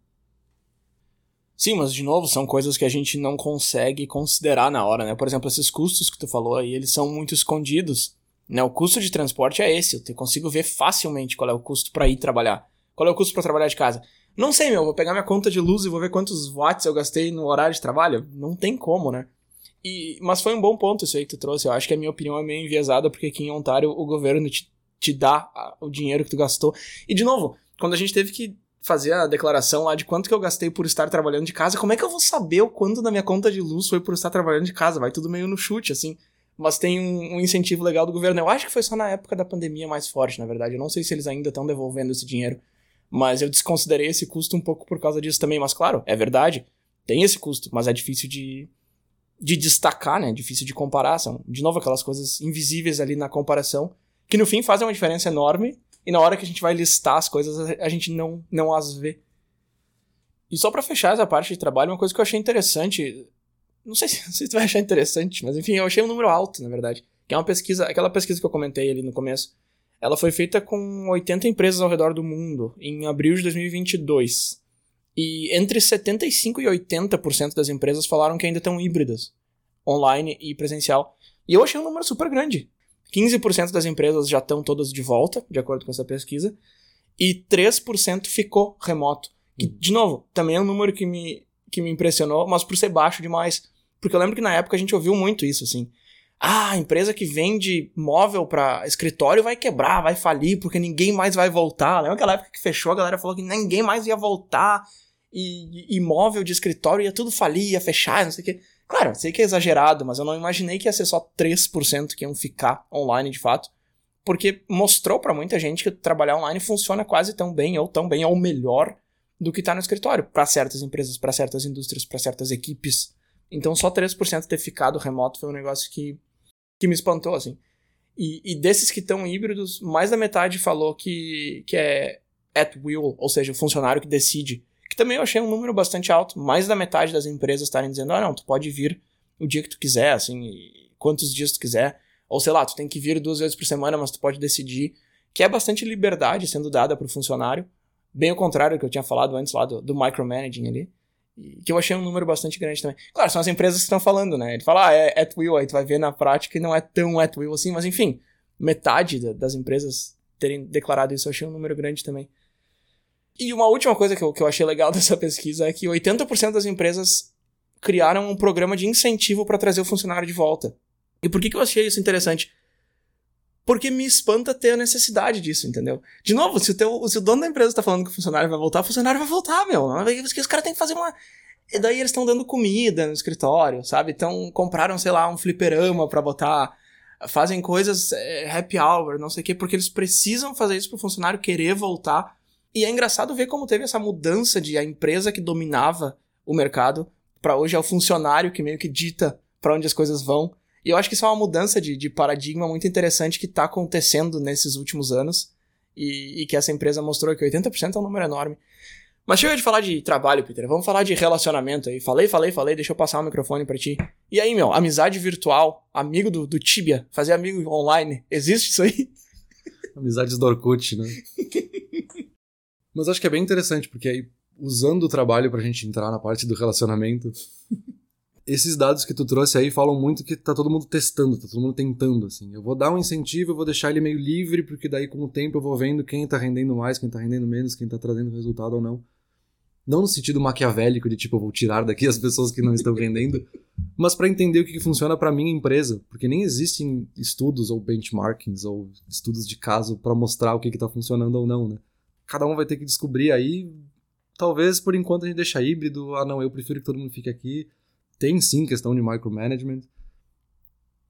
Sim, mas de novo, são coisas que a gente não consegue considerar na hora, né? Por exemplo, esses custos que tu falou aí, eles são muito escondidos. Né? O custo de transporte é esse, eu consigo ver facilmente qual é o custo para ir trabalhar. Qual é o custo para trabalhar de casa? Não sei, meu, vou pegar minha conta de luz e vou ver quantos watts eu gastei no horário de trabalho. Não tem como, né? E, mas foi um bom ponto isso aí que tu trouxe. Eu acho que a minha opinião é meio enviesada, porque aqui em Ontário o governo te, te dá o dinheiro que tu gastou. E, de novo, quando a gente teve que fazer a declaração lá de quanto que eu gastei por estar trabalhando de casa, como é que eu vou saber o quanto da minha conta de luz foi por estar trabalhando de casa? Vai tudo meio no chute, assim. Mas tem um, um incentivo legal do governo. Eu acho que foi só na época da pandemia mais forte, na verdade. Eu não sei se eles ainda estão devolvendo esse dinheiro. Mas eu desconsiderei esse custo um pouco por causa disso também. Mas claro, é verdade. Tem esse custo, mas é difícil de, de destacar, né? Difícil de comparar. São, de novo, aquelas coisas invisíveis ali na comparação, que no fim fazem uma diferença enorme, e na hora que a gente vai listar as coisas, a gente não, não as vê. E só para fechar essa parte de trabalho, uma coisa que eu achei interessante, não sei se, se tu vai achar interessante, mas enfim, eu achei um número alto, na verdade, que é uma pesquisa, aquela pesquisa que eu comentei ali no começo, ela foi feita com 80 empresas ao redor do mundo, em abril de 2022. E entre 75% e 80% das empresas falaram que ainda estão híbridas, online e presencial. E eu achei um número super grande. 15% das empresas já estão todas de volta, de acordo com essa pesquisa, e 3% ficou remoto. Que, de novo, também é um número que me, que me impressionou, mas por ser baixo demais. Porque eu lembro que na época a gente ouviu muito isso, assim. Ah, a empresa que vende móvel para escritório vai quebrar, vai falir, porque ninguém mais vai voltar. Lembra aquela época que fechou, a galera falou que ninguém mais ia voltar e imóvel de escritório ia tudo falir, ia fechar, não sei o quê. Claro, sei que é exagerado, mas eu não imaginei que ia ser só 3% que iam ficar online de fato. Porque mostrou para muita gente que trabalhar online funciona quase tão bem, ou tão bem, ou melhor do que tá no escritório. para certas empresas, para certas indústrias, para certas equipes, Então só 3% ter ficado remoto foi um negócio que, que me espantou, assim. E, e desses que estão híbridos, mais da metade falou que, que é at will, ou seja, o funcionário que decide. Que também eu achei um número bastante alto. Mais da metade das empresas estarem dizendo, ah não, tu pode vir o dia que tu quiser, assim, quantos dias tu quiser. Ou sei lá, tu tem que vir duas vezes por semana, mas tu pode decidir. Que é bastante liberdade sendo dada para o funcionário. Bem ao contrário do que eu tinha falado antes lá do, do micromanaging ali. Que eu achei um número bastante grande também. Claro, são as empresas que estão falando, né? Ele fala, ah, é at will, aí tu vai ver na prática e não é tão at will assim, mas enfim, metade das empresas terem declarado isso, eu achei um número grande também. E uma última coisa que eu, que eu achei legal dessa pesquisa é que 80% das empresas criaram um programa de incentivo para trazer o funcionário de volta. E por que, que eu achei isso interessante? Porque me espanta ter a necessidade disso, entendeu? De novo, se o, teu, se o dono da empresa tá falando que o funcionário vai voltar, o funcionário vai voltar, meu. Os caras têm que fazer uma. E daí eles estão dando comida no escritório, sabe? Então compraram, sei lá, um fliperama para botar. Fazem coisas é, happy hour, não sei o quê, porque eles precisam fazer isso pro funcionário querer voltar. E é engraçado ver como teve essa mudança de a empresa que dominava o mercado para hoje é o funcionário que meio que dita para onde as coisas vão. E eu acho que isso é uma mudança de, de paradigma muito interessante que está acontecendo nesses últimos anos e, e, que essa empresa mostrou que 80% é um número enorme. Mas chega de falar de trabalho, Peter. Vamos falar de relacionamento aí. Falei, falei, falei. Deixa eu passar o microfone para ti. E aí, meu, amizade virtual, amigo do, do Tibia, fazer amigo online. Existe isso aí? Amizades do Orkut, né? Mas acho que é bem interessante, porque aí, usando o trabalho pra gente entrar na parte do relacionamento, esses dados que tu trouxe aí falam muito que tá todo mundo testando, tá todo mundo tentando, assim. Eu vou dar um incentivo, eu vou deixar ele meio livre, porque daí com o tempo eu vou vendo quem tá rendendo mais, quem tá rendendo menos, quem tá trazendo resultado ou não. Não no sentido maquiavélico de tipo, eu vou tirar daqui as pessoas que não estão rendendo, mas para entender o que, que funciona para minha empresa, porque nem existem estudos ou benchmarkings ou estudos de caso para mostrar o que que tá funcionando ou não, né? Cada um vai ter que descobrir aí. Talvez por enquanto a gente deixa híbrido, ah não, eu prefiro que todo mundo fique aqui tem sim questão de micromanagement.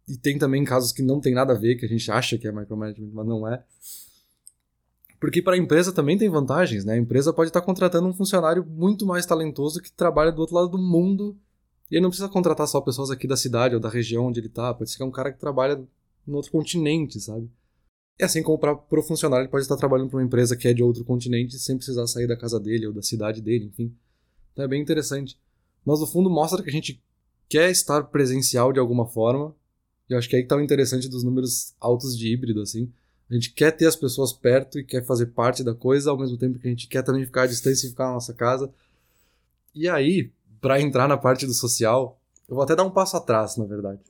E tem também casos que não tem nada a ver, que a gente acha que é micromanagement, mas não é. Porque para a empresa também tem vantagens, né? A empresa pode estar contratando um funcionário muito mais talentoso que trabalha do outro lado do mundo. E ele não precisa contratar só pessoas aqui da cidade ou da região onde ele está. Pode ser que é um cara que trabalha no outro continente, sabe? E assim como para o funcionário, ele pode estar trabalhando para uma empresa que é de outro continente sem precisar sair da casa dele ou da cidade dele, enfim. Então é bem interessante. Mas no fundo mostra que a gente quer estar presencial de alguma forma. E eu acho que aí que tá o interessante dos números altos de híbrido, assim. A gente quer ter as pessoas perto e quer fazer parte da coisa, ao mesmo tempo que a gente quer também ficar à distância e ficar na nossa casa. E aí, para entrar na parte do social, eu vou até dar um passo atrás, na verdade.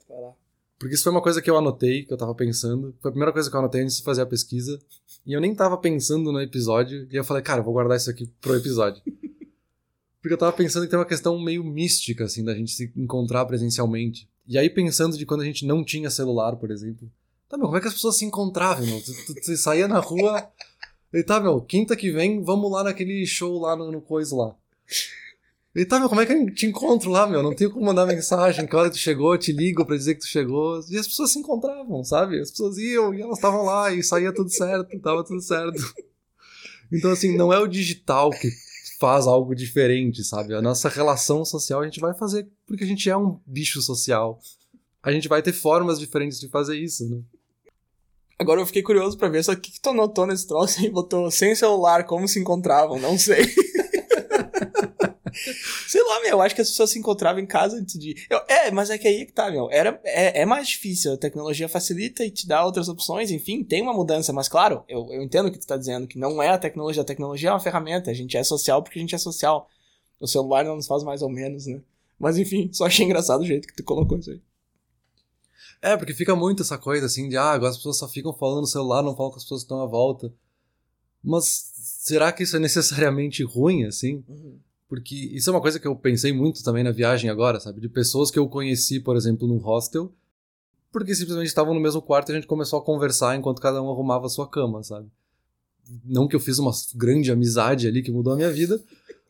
Porque isso foi uma coisa que eu anotei, que eu tava pensando. Foi a primeira coisa que eu anotei antes de fazer a pesquisa. E eu nem tava pensando no episódio. E eu falei, cara, eu vou guardar isso aqui pro episódio. Porque eu tava pensando que tem uma questão meio mística, assim, da gente se encontrar presencialmente. E aí, pensando de quando a gente não tinha celular, por exemplo. Tá, meu, como é que as pessoas se encontravam, meu? Tu saía na rua. E tá, meu, quinta que vem, vamos lá naquele show lá no, no coisa lá. E tá, meu, como é que eu te encontro lá, meu? Não tenho como mandar mensagem, que hora tu chegou, eu te ligo pra dizer que tu chegou. E as pessoas se encontravam, sabe? As pessoas iam e elas estavam lá e saía tudo certo, tava tudo certo. Então, assim, não é o digital que faz algo diferente, sabe? A nossa relação social a gente vai fazer porque a gente é um bicho social. A gente vai ter formas diferentes de fazer isso, né? Agora eu fiquei curioso para ver só o que, que tu anotou nesse troço e botou sem celular, como se encontravam, não sei. Sei lá, meu, eu acho que as pessoas se encontravam em casa antes de. Eu, é, mas é que aí que tá, meu. Era, é, é mais difícil. A tecnologia facilita e te dá outras opções, enfim, tem uma mudança, mas claro, eu, eu entendo o que tu tá dizendo, que não é a tecnologia. A tecnologia é uma ferramenta. A gente é social porque a gente é social. O celular não nos faz mais ou menos, né? Mas enfim, só achei engraçado o jeito que tu colocou isso aí. É, porque fica muito essa coisa assim de, ah, agora as pessoas só ficam falando no celular, não falam com as pessoas que estão à volta. Mas será que isso é necessariamente ruim, assim? Uhum. Porque isso é uma coisa que eu pensei muito também na viagem agora, sabe? De pessoas que eu conheci, por exemplo, num hostel, porque simplesmente estavam no mesmo quarto e a gente começou a conversar enquanto cada um arrumava a sua cama, sabe? Não que eu fiz uma grande amizade ali que mudou a minha vida,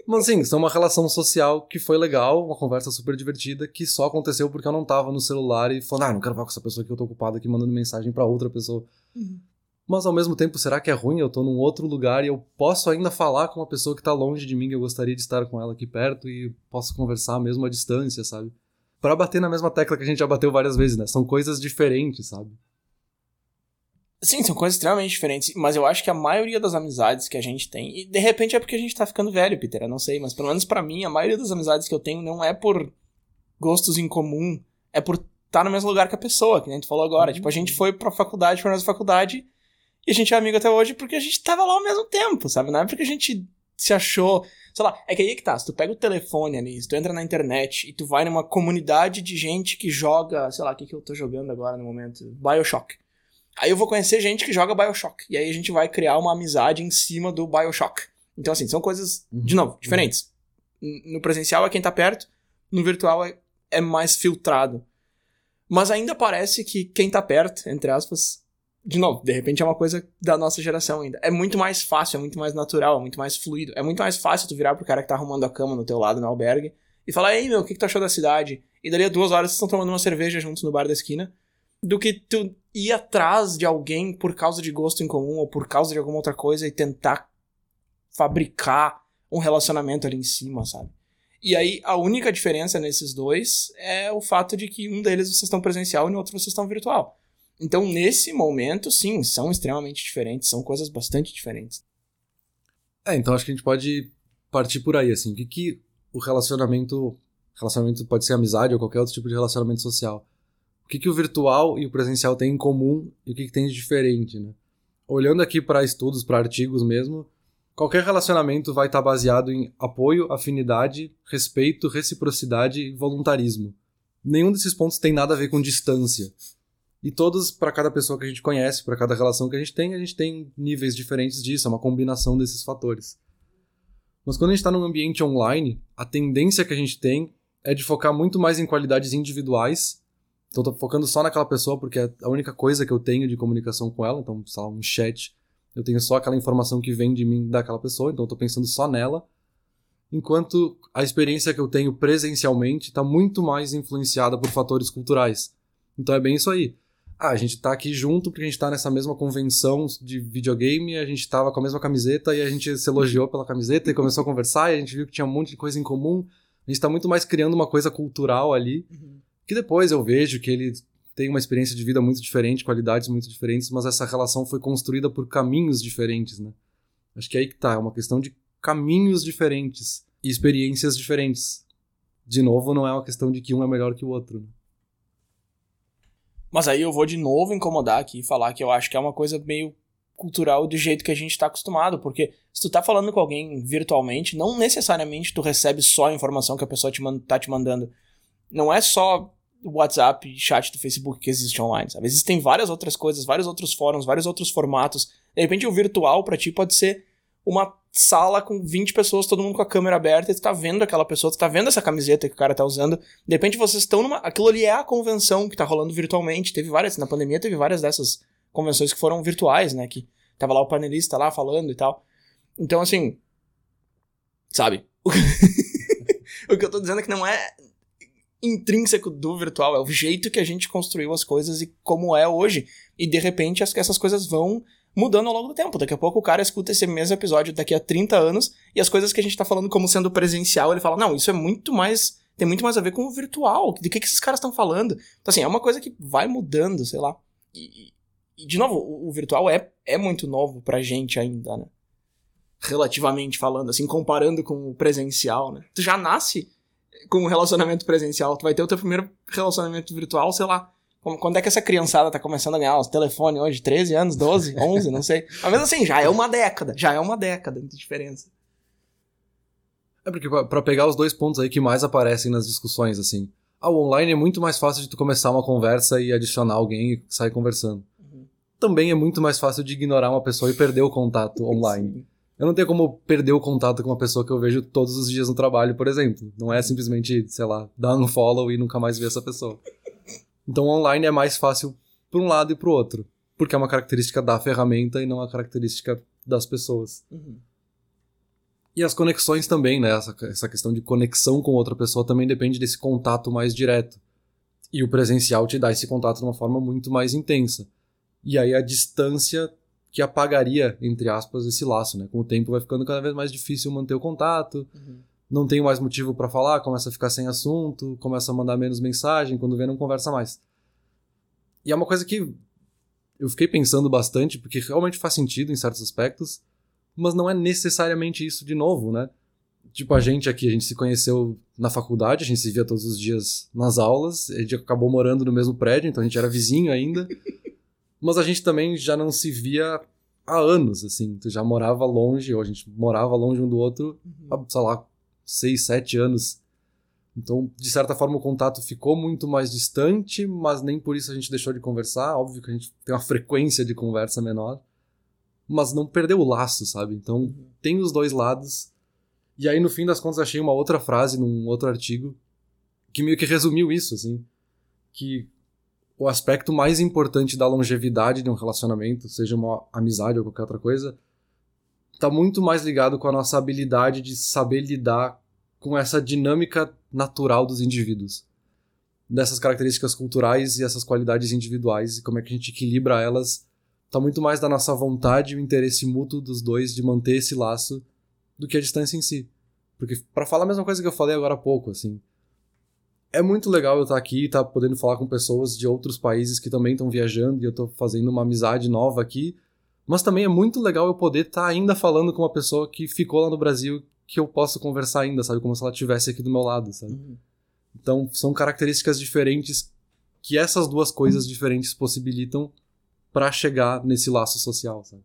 mas sim, são uma relação social que foi legal, uma conversa super divertida, que só aconteceu porque eu não tava no celular e falando, ah, não quero falar com essa pessoa que eu tô ocupado aqui mandando mensagem para outra pessoa. Uhum. Mas ao mesmo tempo, será que é ruim? Eu tô num outro lugar e eu posso ainda falar com uma pessoa que tá longe de mim, que eu gostaria de estar com ela aqui perto e posso conversar mesmo à distância, sabe? para bater na mesma tecla que a gente já bateu várias vezes, né? São coisas diferentes, sabe? Sim, são coisas extremamente diferentes, mas eu acho que a maioria das amizades que a gente tem, e de repente é porque a gente tá ficando velho, Peter, eu não sei, mas pelo menos para mim, a maioria das amizades que eu tenho não é por gostos em comum, é por estar tá no mesmo lugar que a pessoa, que a gente falou agora. Uhum. Tipo, a gente foi pra faculdade, foi na faculdade, e a gente é amigo até hoje porque a gente tava lá ao mesmo tempo, sabe? Não é porque a gente se achou. Sei lá, é que aí que tá, se tu pega o telefone ali, se tu entra na internet e tu vai numa comunidade de gente que joga, sei lá, o que, que eu tô jogando agora no momento? Bioshock. Aí eu vou conhecer gente que joga Bioshock. E aí a gente vai criar uma amizade em cima do Bioshock. Então, assim, são coisas, de uhum. novo, diferentes. No presencial é quem tá perto, no virtual é, é mais filtrado. Mas ainda parece que quem tá perto, entre aspas, de novo, de repente é uma coisa da nossa geração ainda. É muito mais fácil, é muito mais natural, é muito mais fluido. É muito mais fácil tu virar pro cara que tá arrumando a cama no teu lado no albergue e falar, ei meu, o que, que tu achou da cidade? E dali a duas horas vocês estão tomando uma cerveja juntos no bar da esquina. Do que tu ir atrás de alguém por causa de gosto em comum ou por causa de alguma outra coisa e tentar fabricar um relacionamento ali em cima, sabe? E aí a única diferença nesses dois é o fato de que um deles vocês estão presencial e no outro vocês estão virtual. Então, nesse momento, sim, são extremamente diferentes, são coisas bastante diferentes. É, então acho que a gente pode partir por aí, assim. O que, que o relacionamento. Relacionamento pode ser amizade ou qualquer outro tipo de relacionamento social. O que, que o virtual e o presencial têm em comum e o que, que tem de diferente, né? Olhando aqui para estudos, para artigos mesmo, qualquer relacionamento vai estar tá baseado em apoio, afinidade, respeito, reciprocidade e voluntarismo. Nenhum desses pontos tem nada a ver com distância. E todos, para cada pessoa que a gente conhece, para cada relação que a gente tem, a gente tem níveis diferentes disso, é uma combinação desses fatores. Mas quando a gente está num ambiente online, a tendência que a gente tem é de focar muito mais em qualidades individuais. Então, estou focando só naquela pessoa porque é a única coisa que eu tenho de comunicação com ela. Então, sei lá, um chat, eu tenho só aquela informação que vem de mim daquela pessoa, então estou pensando só nela. Enquanto a experiência que eu tenho presencialmente está muito mais influenciada por fatores culturais. Então é bem isso aí ah, a gente tá aqui junto porque a gente tá nessa mesma convenção de videogame, a gente tava com a mesma camiseta e a gente se elogiou pela camiseta e começou a conversar e a gente viu que tinha um monte de coisa em comum. A gente tá muito mais criando uma coisa cultural ali, uhum. que depois eu vejo que ele tem uma experiência de vida muito diferente, qualidades muito diferentes, mas essa relação foi construída por caminhos diferentes, né? Acho que é aí que tá, é uma questão de caminhos diferentes e experiências diferentes. De novo, não é uma questão de que um é melhor que o outro. Né? Mas aí eu vou de novo incomodar aqui e falar que eu acho que é uma coisa meio cultural do jeito que a gente tá acostumado, porque se tu tá falando com alguém virtualmente, não necessariamente tu recebe só a informação que a pessoa te tá te mandando. Não é só o WhatsApp e chat do Facebook que existe online, sabe? Existem várias outras coisas, vários outros fóruns, vários outros formatos. De repente o virtual para ti pode ser uma sala com 20 pessoas, todo mundo com a câmera aberta, e tu tá vendo aquela pessoa, tu tá vendo essa camiseta que o cara tá usando. De repente vocês estão numa. Aquilo ali é a convenção que tá rolando virtualmente. Teve várias, na pandemia teve várias dessas convenções que foram virtuais, né? Que tava lá o panelista lá falando e tal. Então, assim. Sabe? o que eu tô dizendo é que não é intrínseco do virtual, é o jeito que a gente construiu as coisas e como é hoje. E de repente essas coisas vão mudando ao longo do tempo. Daqui a pouco o cara escuta esse mesmo episódio daqui a 30 anos e as coisas que a gente tá falando como sendo presencial, ele fala: "Não, isso é muito mais tem muito mais a ver com o virtual. De que, que esses caras estão falando?" Então assim, é uma coisa que vai mudando, sei lá. E, e de novo, o, o, virtual é é muito novo pra gente ainda, né? Relativamente falando, assim, comparando com o presencial, né? Tu já nasce com um relacionamento presencial, tu vai ter o teu primeiro relacionamento virtual, sei lá, quando é que essa criançada tá começando a ganhar os telefones hoje? 13 anos, 12, 11, não sei. Mas mesmo assim, já é uma década. Já é uma década de diferença. É porque para pegar os dois pontos aí que mais aparecem nas discussões, assim. Ah, o online é muito mais fácil de tu começar uma conversa e adicionar alguém e sair conversando. Uhum. Também é muito mais fácil de ignorar uma pessoa e perder o contato online. Eu não tenho como perder o contato com uma pessoa que eu vejo todos os dias no trabalho, por exemplo. Não é simplesmente, sei lá, dar um follow e nunca mais ver essa pessoa. Então online é mais fácil para um lado e para o outro, porque é uma característica da ferramenta e não uma característica das pessoas. Uhum. E as conexões também, né? Essa, essa questão de conexão com outra pessoa também depende desse contato mais direto. E o presencial te dá esse contato de uma forma muito mais intensa. E aí a distância que apagaria, entre aspas, esse laço, né? Com o tempo vai ficando cada vez mais difícil manter o contato. Uhum. Não tenho mais motivo para falar, começa a ficar sem assunto, começa a mandar menos mensagem, quando vê não conversa mais. E é uma coisa que eu fiquei pensando bastante, porque realmente faz sentido em certos aspectos, mas não é necessariamente isso de novo, né? Tipo, a gente aqui, a gente se conheceu na faculdade, a gente se via todos os dias nas aulas, a gente acabou morando no mesmo prédio, então a gente era vizinho ainda. mas a gente também já não se via há anos, assim. Tu já morava longe, ou a gente morava longe um do outro uhum. há, sei lá, seis, sete anos. Então, de certa forma, o contato ficou muito mais distante, mas nem por isso a gente deixou de conversar. Óbvio que a gente tem uma frequência de conversa menor, mas não perdeu o laço, sabe? Então, uhum. tem os dois lados. E aí, no fim das contas, achei uma outra frase num outro artigo que meio que resumiu isso, assim. Que o aspecto mais importante da longevidade de um relacionamento, seja uma amizade ou qualquer outra coisa, tá muito mais ligado com a nossa habilidade de saber lidar com essa dinâmica natural dos indivíduos. Dessas características culturais e essas qualidades individuais e como é que a gente equilibra elas, tá muito mais da nossa vontade e o interesse mútuo dos dois de manter esse laço do que a distância em si. Porque para falar a mesma coisa que eu falei agora há pouco, assim, é muito legal eu estar aqui e estar podendo falar com pessoas de outros países que também estão viajando e eu estou fazendo uma amizade nova aqui mas também é muito legal eu poder estar tá ainda falando com uma pessoa que ficou lá no Brasil que eu posso conversar ainda, sabe? Como se ela estivesse aqui do meu lado, sabe? Uhum. Então, são características diferentes que essas duas coisas uhum. diferentes possibilitam para chegar nesse laço social, sabe?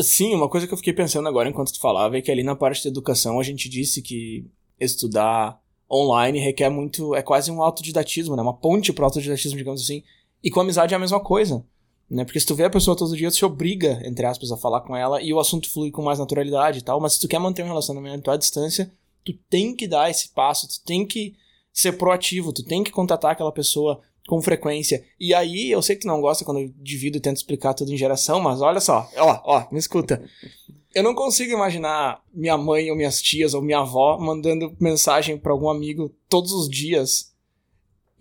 Sim, uma coisa que eu fiquei pensando agora enquanto tu falava é que ali na parte de educação a gente disse que estudar online requer muito, é quase um autodidatismo, né? Uma ponte pro autodidatismo, digamos assim. E com amizade é a mesma coisa. Né? Porque se tu vê a pessoa todos os dias, tu te obriga, entre aspas, a falar com ela e o assunto flui com mais naturalidade e tal. Mas se tu quer manter um relacionamento à distância, tu tem que dar esse passo, tu tem que ser proativo, tu tem que contatar aquela pessoa com frequência. E aí, eu sei que tu não gosta quando eu divido e tento explicar tudo em geração, mas olha só, ó, ó, me escuta. Eu não consigo imaginar minha mãe ou minhas tias ou minha avó mandando mensagem para algum amigo todos os dias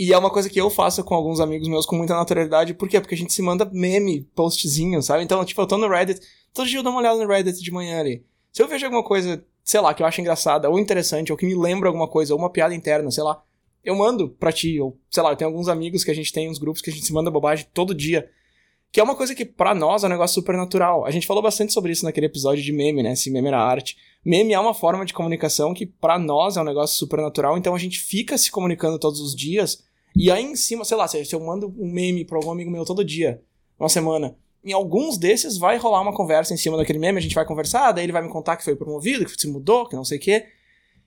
e é uma coisa que eu faço com alguns amigos meus com muita naturalidade. Por quê? Porque a gente se manda meme, postzinho, sabe? Então, tipo, eu tô no Reddit, todo dia eu dou uma olhada no Reddit de manhã ali. Se eu vejo alguma coisa, sei lá, que eu acho engraçada ou interessante, ou que me lembra alguma coisa, ou uma piada interna, sei lá, eu mando pra ti, ou sei lá, eu tenho alguns amigos que a gente tem, uns grupos que a gente se manda bobagem todo dia. Que é uma coisa que para nós é um negócio super natural. A gente falou bastante sobre isso naquele episódio de meme, né? Se meme era arte. Meme é uma forma de comunicação que para nós é um negócio super natural, então a gente fica se comunicando todos os dias e aí em cima, sei lá, se eu mando um meme pra algum amigo meu todo dia, uma semana, em alguns desses vai rolar uma conversa em cima daquele meme, a gente vai conversar, daí ele vai me contar que foi promovido, que se mudou, que não sei o quê.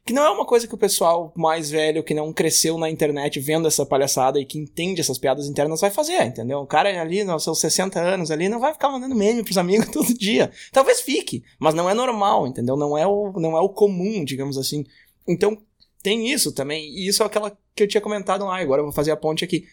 Que não é uma coisa que o pessoal mais velho, que não cresceu na internet vendo essa palhaçada e que entende essas piadas internas vai fazer, entendeu? O cara ali, nos seus 60 anos ali, não vai ficar mandando meme pros amigos todo dia. Talvez fique, mas não é normal, entendeu? Não é o, não é o comum, digamos assim. Então, tem isso também. E isso é aquela que eu tinha comentado lá, agora eu vou fazer a ponte aqui.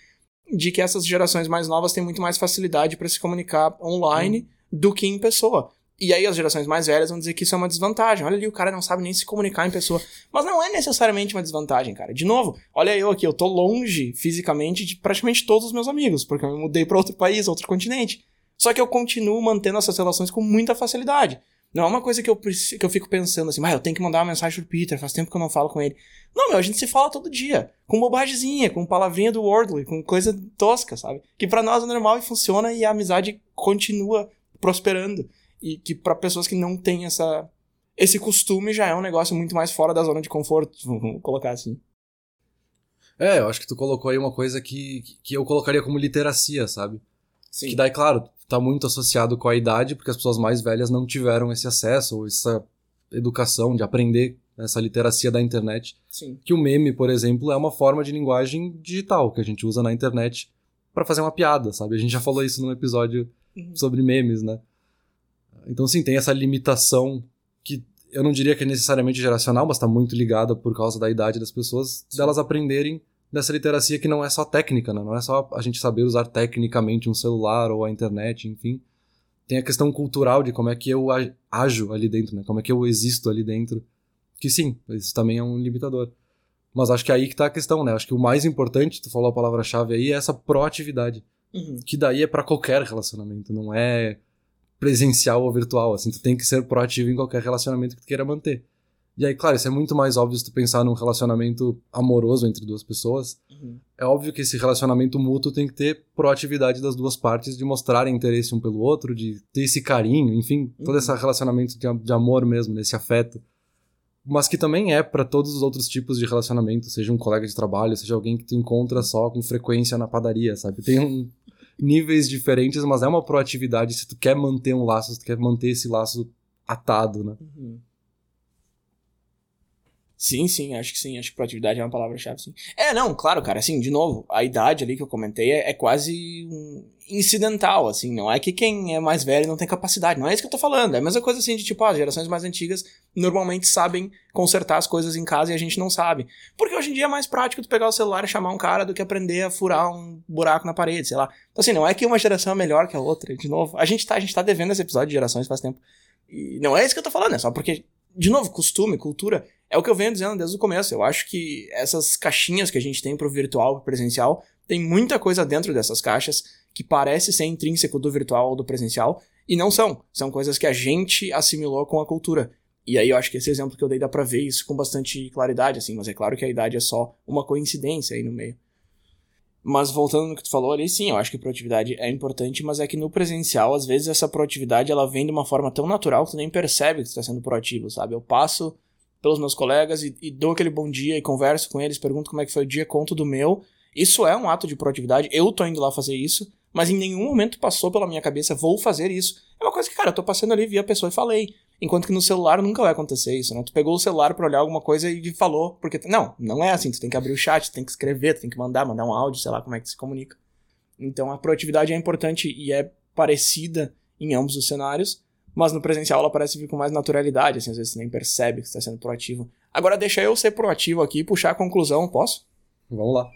De que essas gerações mais novas têm muito mais facilidade para se comunicar online hum. do que em pessoa. E aí as gerações mais velhas vão dizer que isso é uma desvantagem. Olha ali, o cara não sabe nem se comunicar em pessoa. Mas não é necessariamente uma desvantagem, cara. De novo, olha eu aqui, eu tô longe fisicamente de praticamente todos os meus amigos, porque eu me mudei para outro país, outro continente. Só que eu continuo mantendo essas relações com muita facilidade. Não é uma coisa que eu, que eu fico pensando assim, mas eu tenho que mandar uma mensagem pro Peter, faz tempo que eu não falo com ele. Não, meu, a gente se fala todo dia. Com bobagemzinha, com palavrinha do Wordly, com coisa tosca, sabe? Que para nós é normal e funciona e a amizade continua prosperando. E que para pessoas que não têm essa, esse costume já é um negócio muito mais fora da zona de conforto, vamos colocar assim. É, eu acho que tu colocou aí uma coisa que, que eu colocaria como literacia, sabe? Sim. Que daí, claro, tá muito associado com a idade, porque as pessoas mais velhas não tiveram esse acesso ou essa educação de aprender essa literacia da internet. Sim. Que o meme, por exemplo, é uma forma de linguagem digital que a gente usa na internet para fazer uma piada, sabe? A gente já falou isso num episódio uhum. sobre memes, né? Então, sim, tem essa limitação que eu não diria que é necessariamente geracional, mas está muito ligada por causa da idade das pessoas, sim. delas aprenderem dessa literacia que não é só técnica, né? não é só a gente saber usar tecnicamente um celular ou a internet, enfim. Tem a questão cultural de como é que eu ajo ali dentro, né? Como é que eu existo ali dentro. Que sim, isso também é um limitador. Mas acho que aí que tá a questão, né? Acho que o mais importante, tu falou a palavra-chave aí, é essa proatividade. Uhum. Que daí é para qualquer relacionamento, não é presencial ou virtual. Assim, tu tem que ser proativo em qualquer relacionamento que tu queira manter. E aí, claro, isso é muito mais óbvio se tu pensar num relacionamento amoroso entre duas pessoas. Uhum. É óbvio que esse relacionamento mútuo tem que ter proatividade das duas partes de mostrarem interesse um pelo outro, de ter esse carinho, enfim, todo Uhum. esse relacionamento de, de amor mesmo, desse afeto. Mas que também é para todos os outros tipos de relacionamento, seja um colega de trabalho, seja alguém que tu encontra só com frequência na padaria, sabe? Tem um, níveis diferentes, mas é uma proatividade se tu quer manter um laço, se tu quer manter esse laço atado, né? Uhum. Sim, sim, acho que sim. Acho que proatividade é uma palavra-chave, sim. É, não, claro, cara, assim, de novo, a idade ali que eu comentei é, é quase um incidental, assim, não é que quem é mais velho não tem capacidade, não é isso que eu tô falando. É a mesma coisa assim de tipo, ah, as gerações mais antigas normalmente sabem consertar as coisas em casa e a gente não sabe. Porque hoje em dia é mais prático tu pegar o celular e chamar um cara do que aprender a furar um buraco na parede, sei lá. Então, assim, não é que uma geração é melhor que a outra, de novo. A gente tá, a gente tá devendo esse episódio de gerações faz tempo. E não é isso que eu tô falando, é só porque, de novo, costume, cultura, é o que eu venho dizendo desde o começo. Eu acho que essas caixinhas que a gente tem pro virtual, pro presencial, tem muita coisa dentro dessas caixas que parece ser intrínseco do virtual ou do presencial, e não são. São coisas que a gente assimilou com a cultura. E aí eu acho que esse exemplo que eu dei dá pra ver isso com bastante claridade, assim, mas é claro que a idade é só uma coincidência aí no meio. Mas voltando no que tu falou ali, sim, eu acho que proatividade é importante, mas é que no presencial, às vezes, essa proatividade ela vem de uma forma tão natural que tu nem percebe que tu tá sendo proativo, sabe? Eu passo pelos meus colegas e, e dou aquele bom dia e converso com eles, pergunto como é que foi o dia, conto do meu. Isso é um ato de proatividade, eu tô indo lá fazer isso, mas em nenhum momento passou pela minha cabeça, vou fazer isso. É uma coisa que, cara, eu tô passando ali, vi a pessoa e falei. Enquanto que no celular nunca vai acontecer isso, né? Tu pegou o celular pra olhar alguma coisa e falou, porque. Não, não é assim. Tu tem que abrir o chat, tu tem que escrever, tu tem que mandar, mandar um áudio, sei lá como é que se comunica. Então a proatividade é importante e é parecida em ambos os cenários, mas no presencial ela parece vir com mais naturalidade, assim, às vezes você nem percebe que você tá sendo proativo. Agora deixa eu ser proativo aqui e puxar a conclusão, posso? Vamos lá.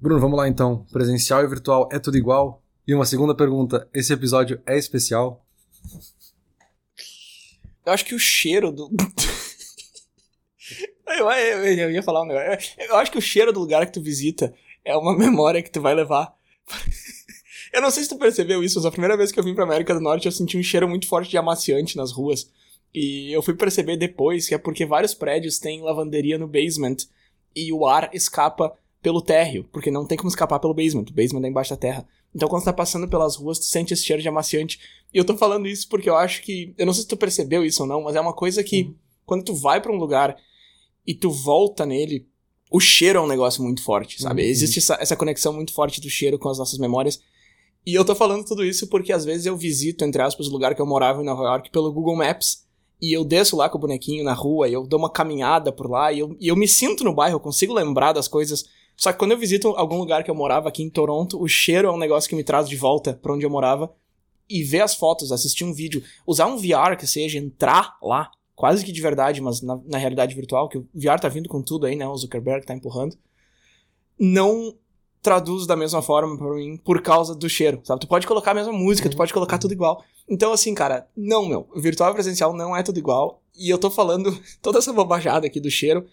Bruno, vamos lá então. Presencial e virtual é tudo igual? E uma segunda pergunta: esse episódio é especial? Eu acho que o cheiro do. eu, eu, eu, ia falar um negócio. Eu acho que o cheiro do lugar que tu visita é uma memória que tu vai levar. eu não sei se tu percebeu isso, mas a primeira vez que eu vim pra América do Norte eu senti um cheiro muito forte de amaciante nas ruas. E eu fui perceber depois que é porque vários prédios têm lavanderia no basement e o ar escapa pelo térreo, porque não tem como escapar pelo basement. O basement é embaixo da terra. Então quando você tá passando pelas ruas, tu sente esse cheiro de amaciante. E eu tô falando isso porque eu acho que. Eu não sei se tu percebeu isso ou não, mas é uma coisa que Uhum. quando tu vai pra um lugar e tu volta nele, o cheiro é um negócio muito forte, sabe? Uhum. Existe essa, essa conexão muito forte do cheiro com as nossas memórias. E eu tô falando tudo isso porque às vezes eu visito, entre aspas, o lugar que eu morava em Nova York pelo Google Maps. E eu desço lá com o bonequinho na rua, e eu dou uma caminhada por lá, e eu, e eu me sinto no bairro, eu consigo lembrar das coisas. Só que quando eu visito algum lugar que eu morava aqui em Toronto, o cheiro é um negócio que me traz de volta pra onde eu morava. E ver as fotos, assistir um vídeo, usar um VR que seja, entrar lá, quase que de verdade, mas na, na realidade virtual, que o VR tá vindo com tudo aí, né? O Zuckerberg tá empurrando. Não traduz da mesma forma pra mim por causa do cheiro, sabe? Tu pode colocar a mesma música, tu pode colocar tudo igual. Então, assim, cara, não, meu. Virtual e presencial não é tudo igual. E eu tô falando toda essa bobajada aqui do cheiro,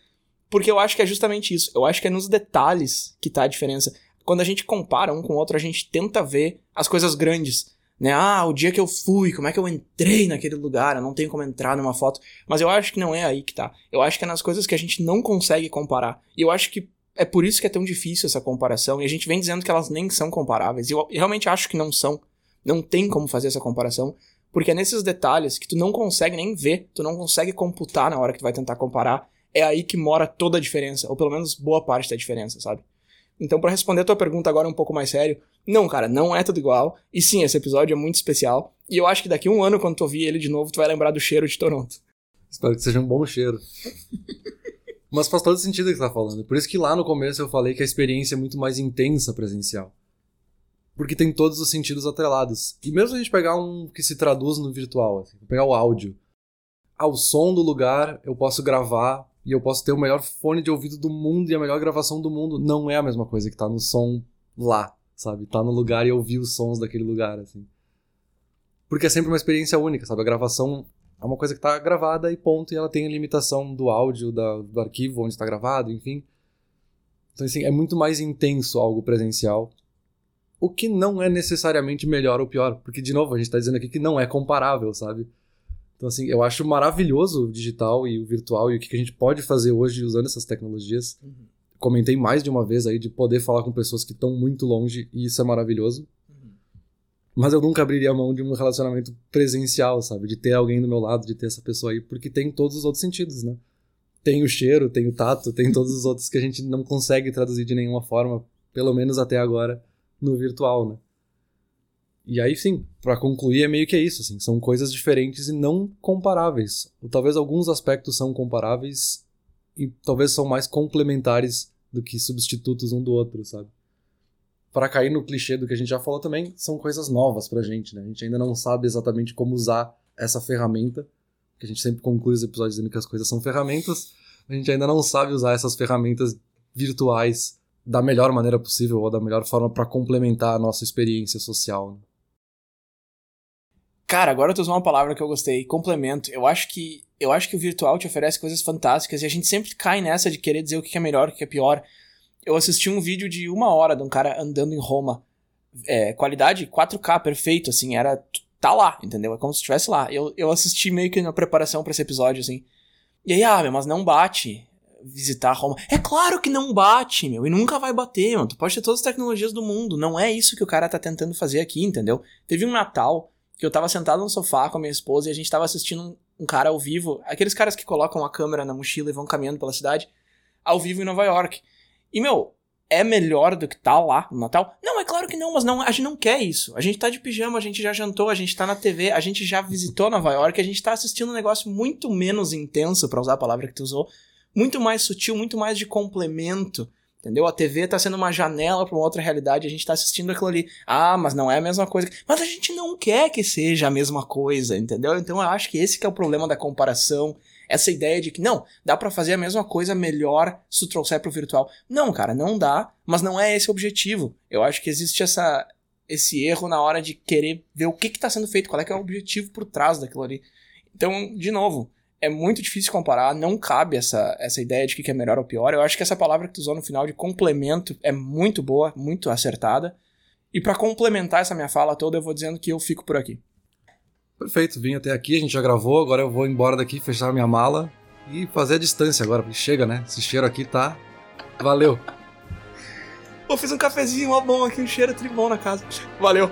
porque eu acho que é justamente isso. Eu acho que é nos detalhes que tá a diferença. Quando a gente compara um com o outro, a gente tenta ver as coisas grandes. Né? Ah, o dia que eu fui, como é que eu entrei naquele lugar? Eu não tenho como entrar numa foto. Mas eu acho que não é aí que tá. Eu acho que é nas coisas que a gente não consegue comparar. E eu acho que é por isso que é tão difícil essa comparação. E a gente vem dizendo que elas nem são comparáveis. E eu realmente acho que não são. Não tem como fazer essa comparação. Porque é nesses detalhes que tu não consegue nem ver, tu não consegue computar na hora que tu vai tentar comparar. É aí que mora toda a diferença, ou pelo menos boa parte da diferença, sabe? Então, para responder a tua pergunta agora um pouco mais sério, não, cara, não é tudo igual. E sim, esse episódio é muito especial. E eu acho que daqui a um ano, quando tu ouvir ele de novo, tu vai lembrar do cheiro de Toronto. Espero que seja um bom cheiro. Mas faz todo sentido o que você tá falando. Por isso que lá no começo eu falei que a experiência é muito mais intensa presencial. Porque tem todos os sentidos atrelados. E mesmo a gente pegar um que se traduz no virtual, assim, pegar o áudio. Ao som do lugar, eu posso gravar e eu posso ter o melhor fone de ouvido do mundo e a melhor gravação do mundo. Não é a mesma coisa que tá no som lá, sabe? Tá no lugar e ouvir os sons daquele lugar, assim. Porque é sempre uma experiência única, sabe? A gravação é uma coisa que tá gravada e ponto, e ela tem a limitação do áudio, da, do arquivo onde está gravado, enfim. Então, assim, é muito mais intenso algo presencial. O que não é necessariamente melhor ou pior, porque, de novo, a gente está dizendo aqui que não é comparável, sabe? Então, assim, eu acho maravilhoso o digital e o virtual e o que a gente pode fazer hoje usando essas tecnologias. Uhum. Comentei mais de uma vez aí de poder falar com pessoas que estão muito longe e isso é maravilhoso. Uhum. Mas eu nunca abriria a mão de um relacionamento presencial, sabe? De ter alguém do meu lado, de ter essa pessoa aí, porque tem todos os outros sentidos, né? Tem o cheiro, tem o tato, tem todos os outros que a gente não consegue traduzir de nenhuma forma, pelo menos até agora, no virtual, né? E aí sim, para concluir é meio que é isso, assim, são coisas diferentes e não comparáveis. Ou talvez alguns aspectos são comparáveis e talvez são mais complementares do que substitutos um do outro, sabe? Para cair no clichê do que a gente já falou também, são coisas novas pra gente, né? A gente ainda não sabe exatamente como usar essa ferramenta, que a gente sempre conclui os episódios dizendo que as coisas são ferramentas, a gente ainda não sabe usar essas ferramentas virtuais da melhor maneira possível ou da melhor forma para complementar a nossa experiência social. Né? Cara, agora tu usou uma palavra que eu gostei, complemento. Eu acho que eu acho que o virtual te oferece coisas fantásticas e a gente sempre cai nessa de querer dizer o que é melhor, o que é pior. Eu assisti um vídeo de uma hora de um cara andando em Roma. É, qualidade 4K, perfeito, assim, era. Tá lá, entendeu? É como se estivesse lá. Eu, eu assisti meio que na preparação para esse episódio, assim. E aí, ah, meu, mas não bate visitar Roma. É claro que não bate, meu, e nunca vai bater, meu. Tu pode ter todas as tecnologias do mundo. Não é isso que o cara tá tentando fazer aqui, entendeu? Teve um Natal que eu tava sentado no sofá com a minha esposa e a gente tava assistindo um cara ao vivo, aqueles caras que colocam a câmera na mochila e vão caminhando pela cidade, ao vivo em Nova York. E, meu, é melhor do que tá lá no Natal? Não, é claro que não, mas não, a gente não quer isso. A gente tá de pijama, a gente já jantou, a gente tá na TV, a gente já visitou Nova York, a gente tá assistindo um negócio muito menos intenso, para usar a palavra que tu usou, muito mais sutil, muito mais de complemento Entendeu? A TV tá sendo uma janela para uma outra realidade, a gente tá assistindo aquilo ali. Ah, mas não é a mesma coisa. Mas a gente não quer que seja a mesma coisa, entendeu? Então eu acho que esse que é o problema da comparação, essa ideia de que não, dá para fazer a mesma coisa melhor se tu trouxer pro virtual. Não, cara, não dá, mas não é esse o objetivo. Eu acho que existe essa esse erro na hora de querer ver o que que tá sendo feito, qual é que é o objetivo por trás daquilo ali. Então, de novo, é muito difícil comparar, não cabe essa, essa ideia de que é melhor ou pior. Eu acho que essa palavra que tu usou no final de complemento é muito boa, muito acertada. E para complementar essa minha fala toda, eu vou dizendo que eu fico por aqui. Perfeito, vim até aqui, a gente já gravou, agora eu vou embora daqui, fechar minha mala e fazer a distância agora, porque chega, né? Esse cheiro aqui tá. Valeu! Pô, fiz um cafezinho mó bom aqui, um cheiro tribom na casa. Valeu!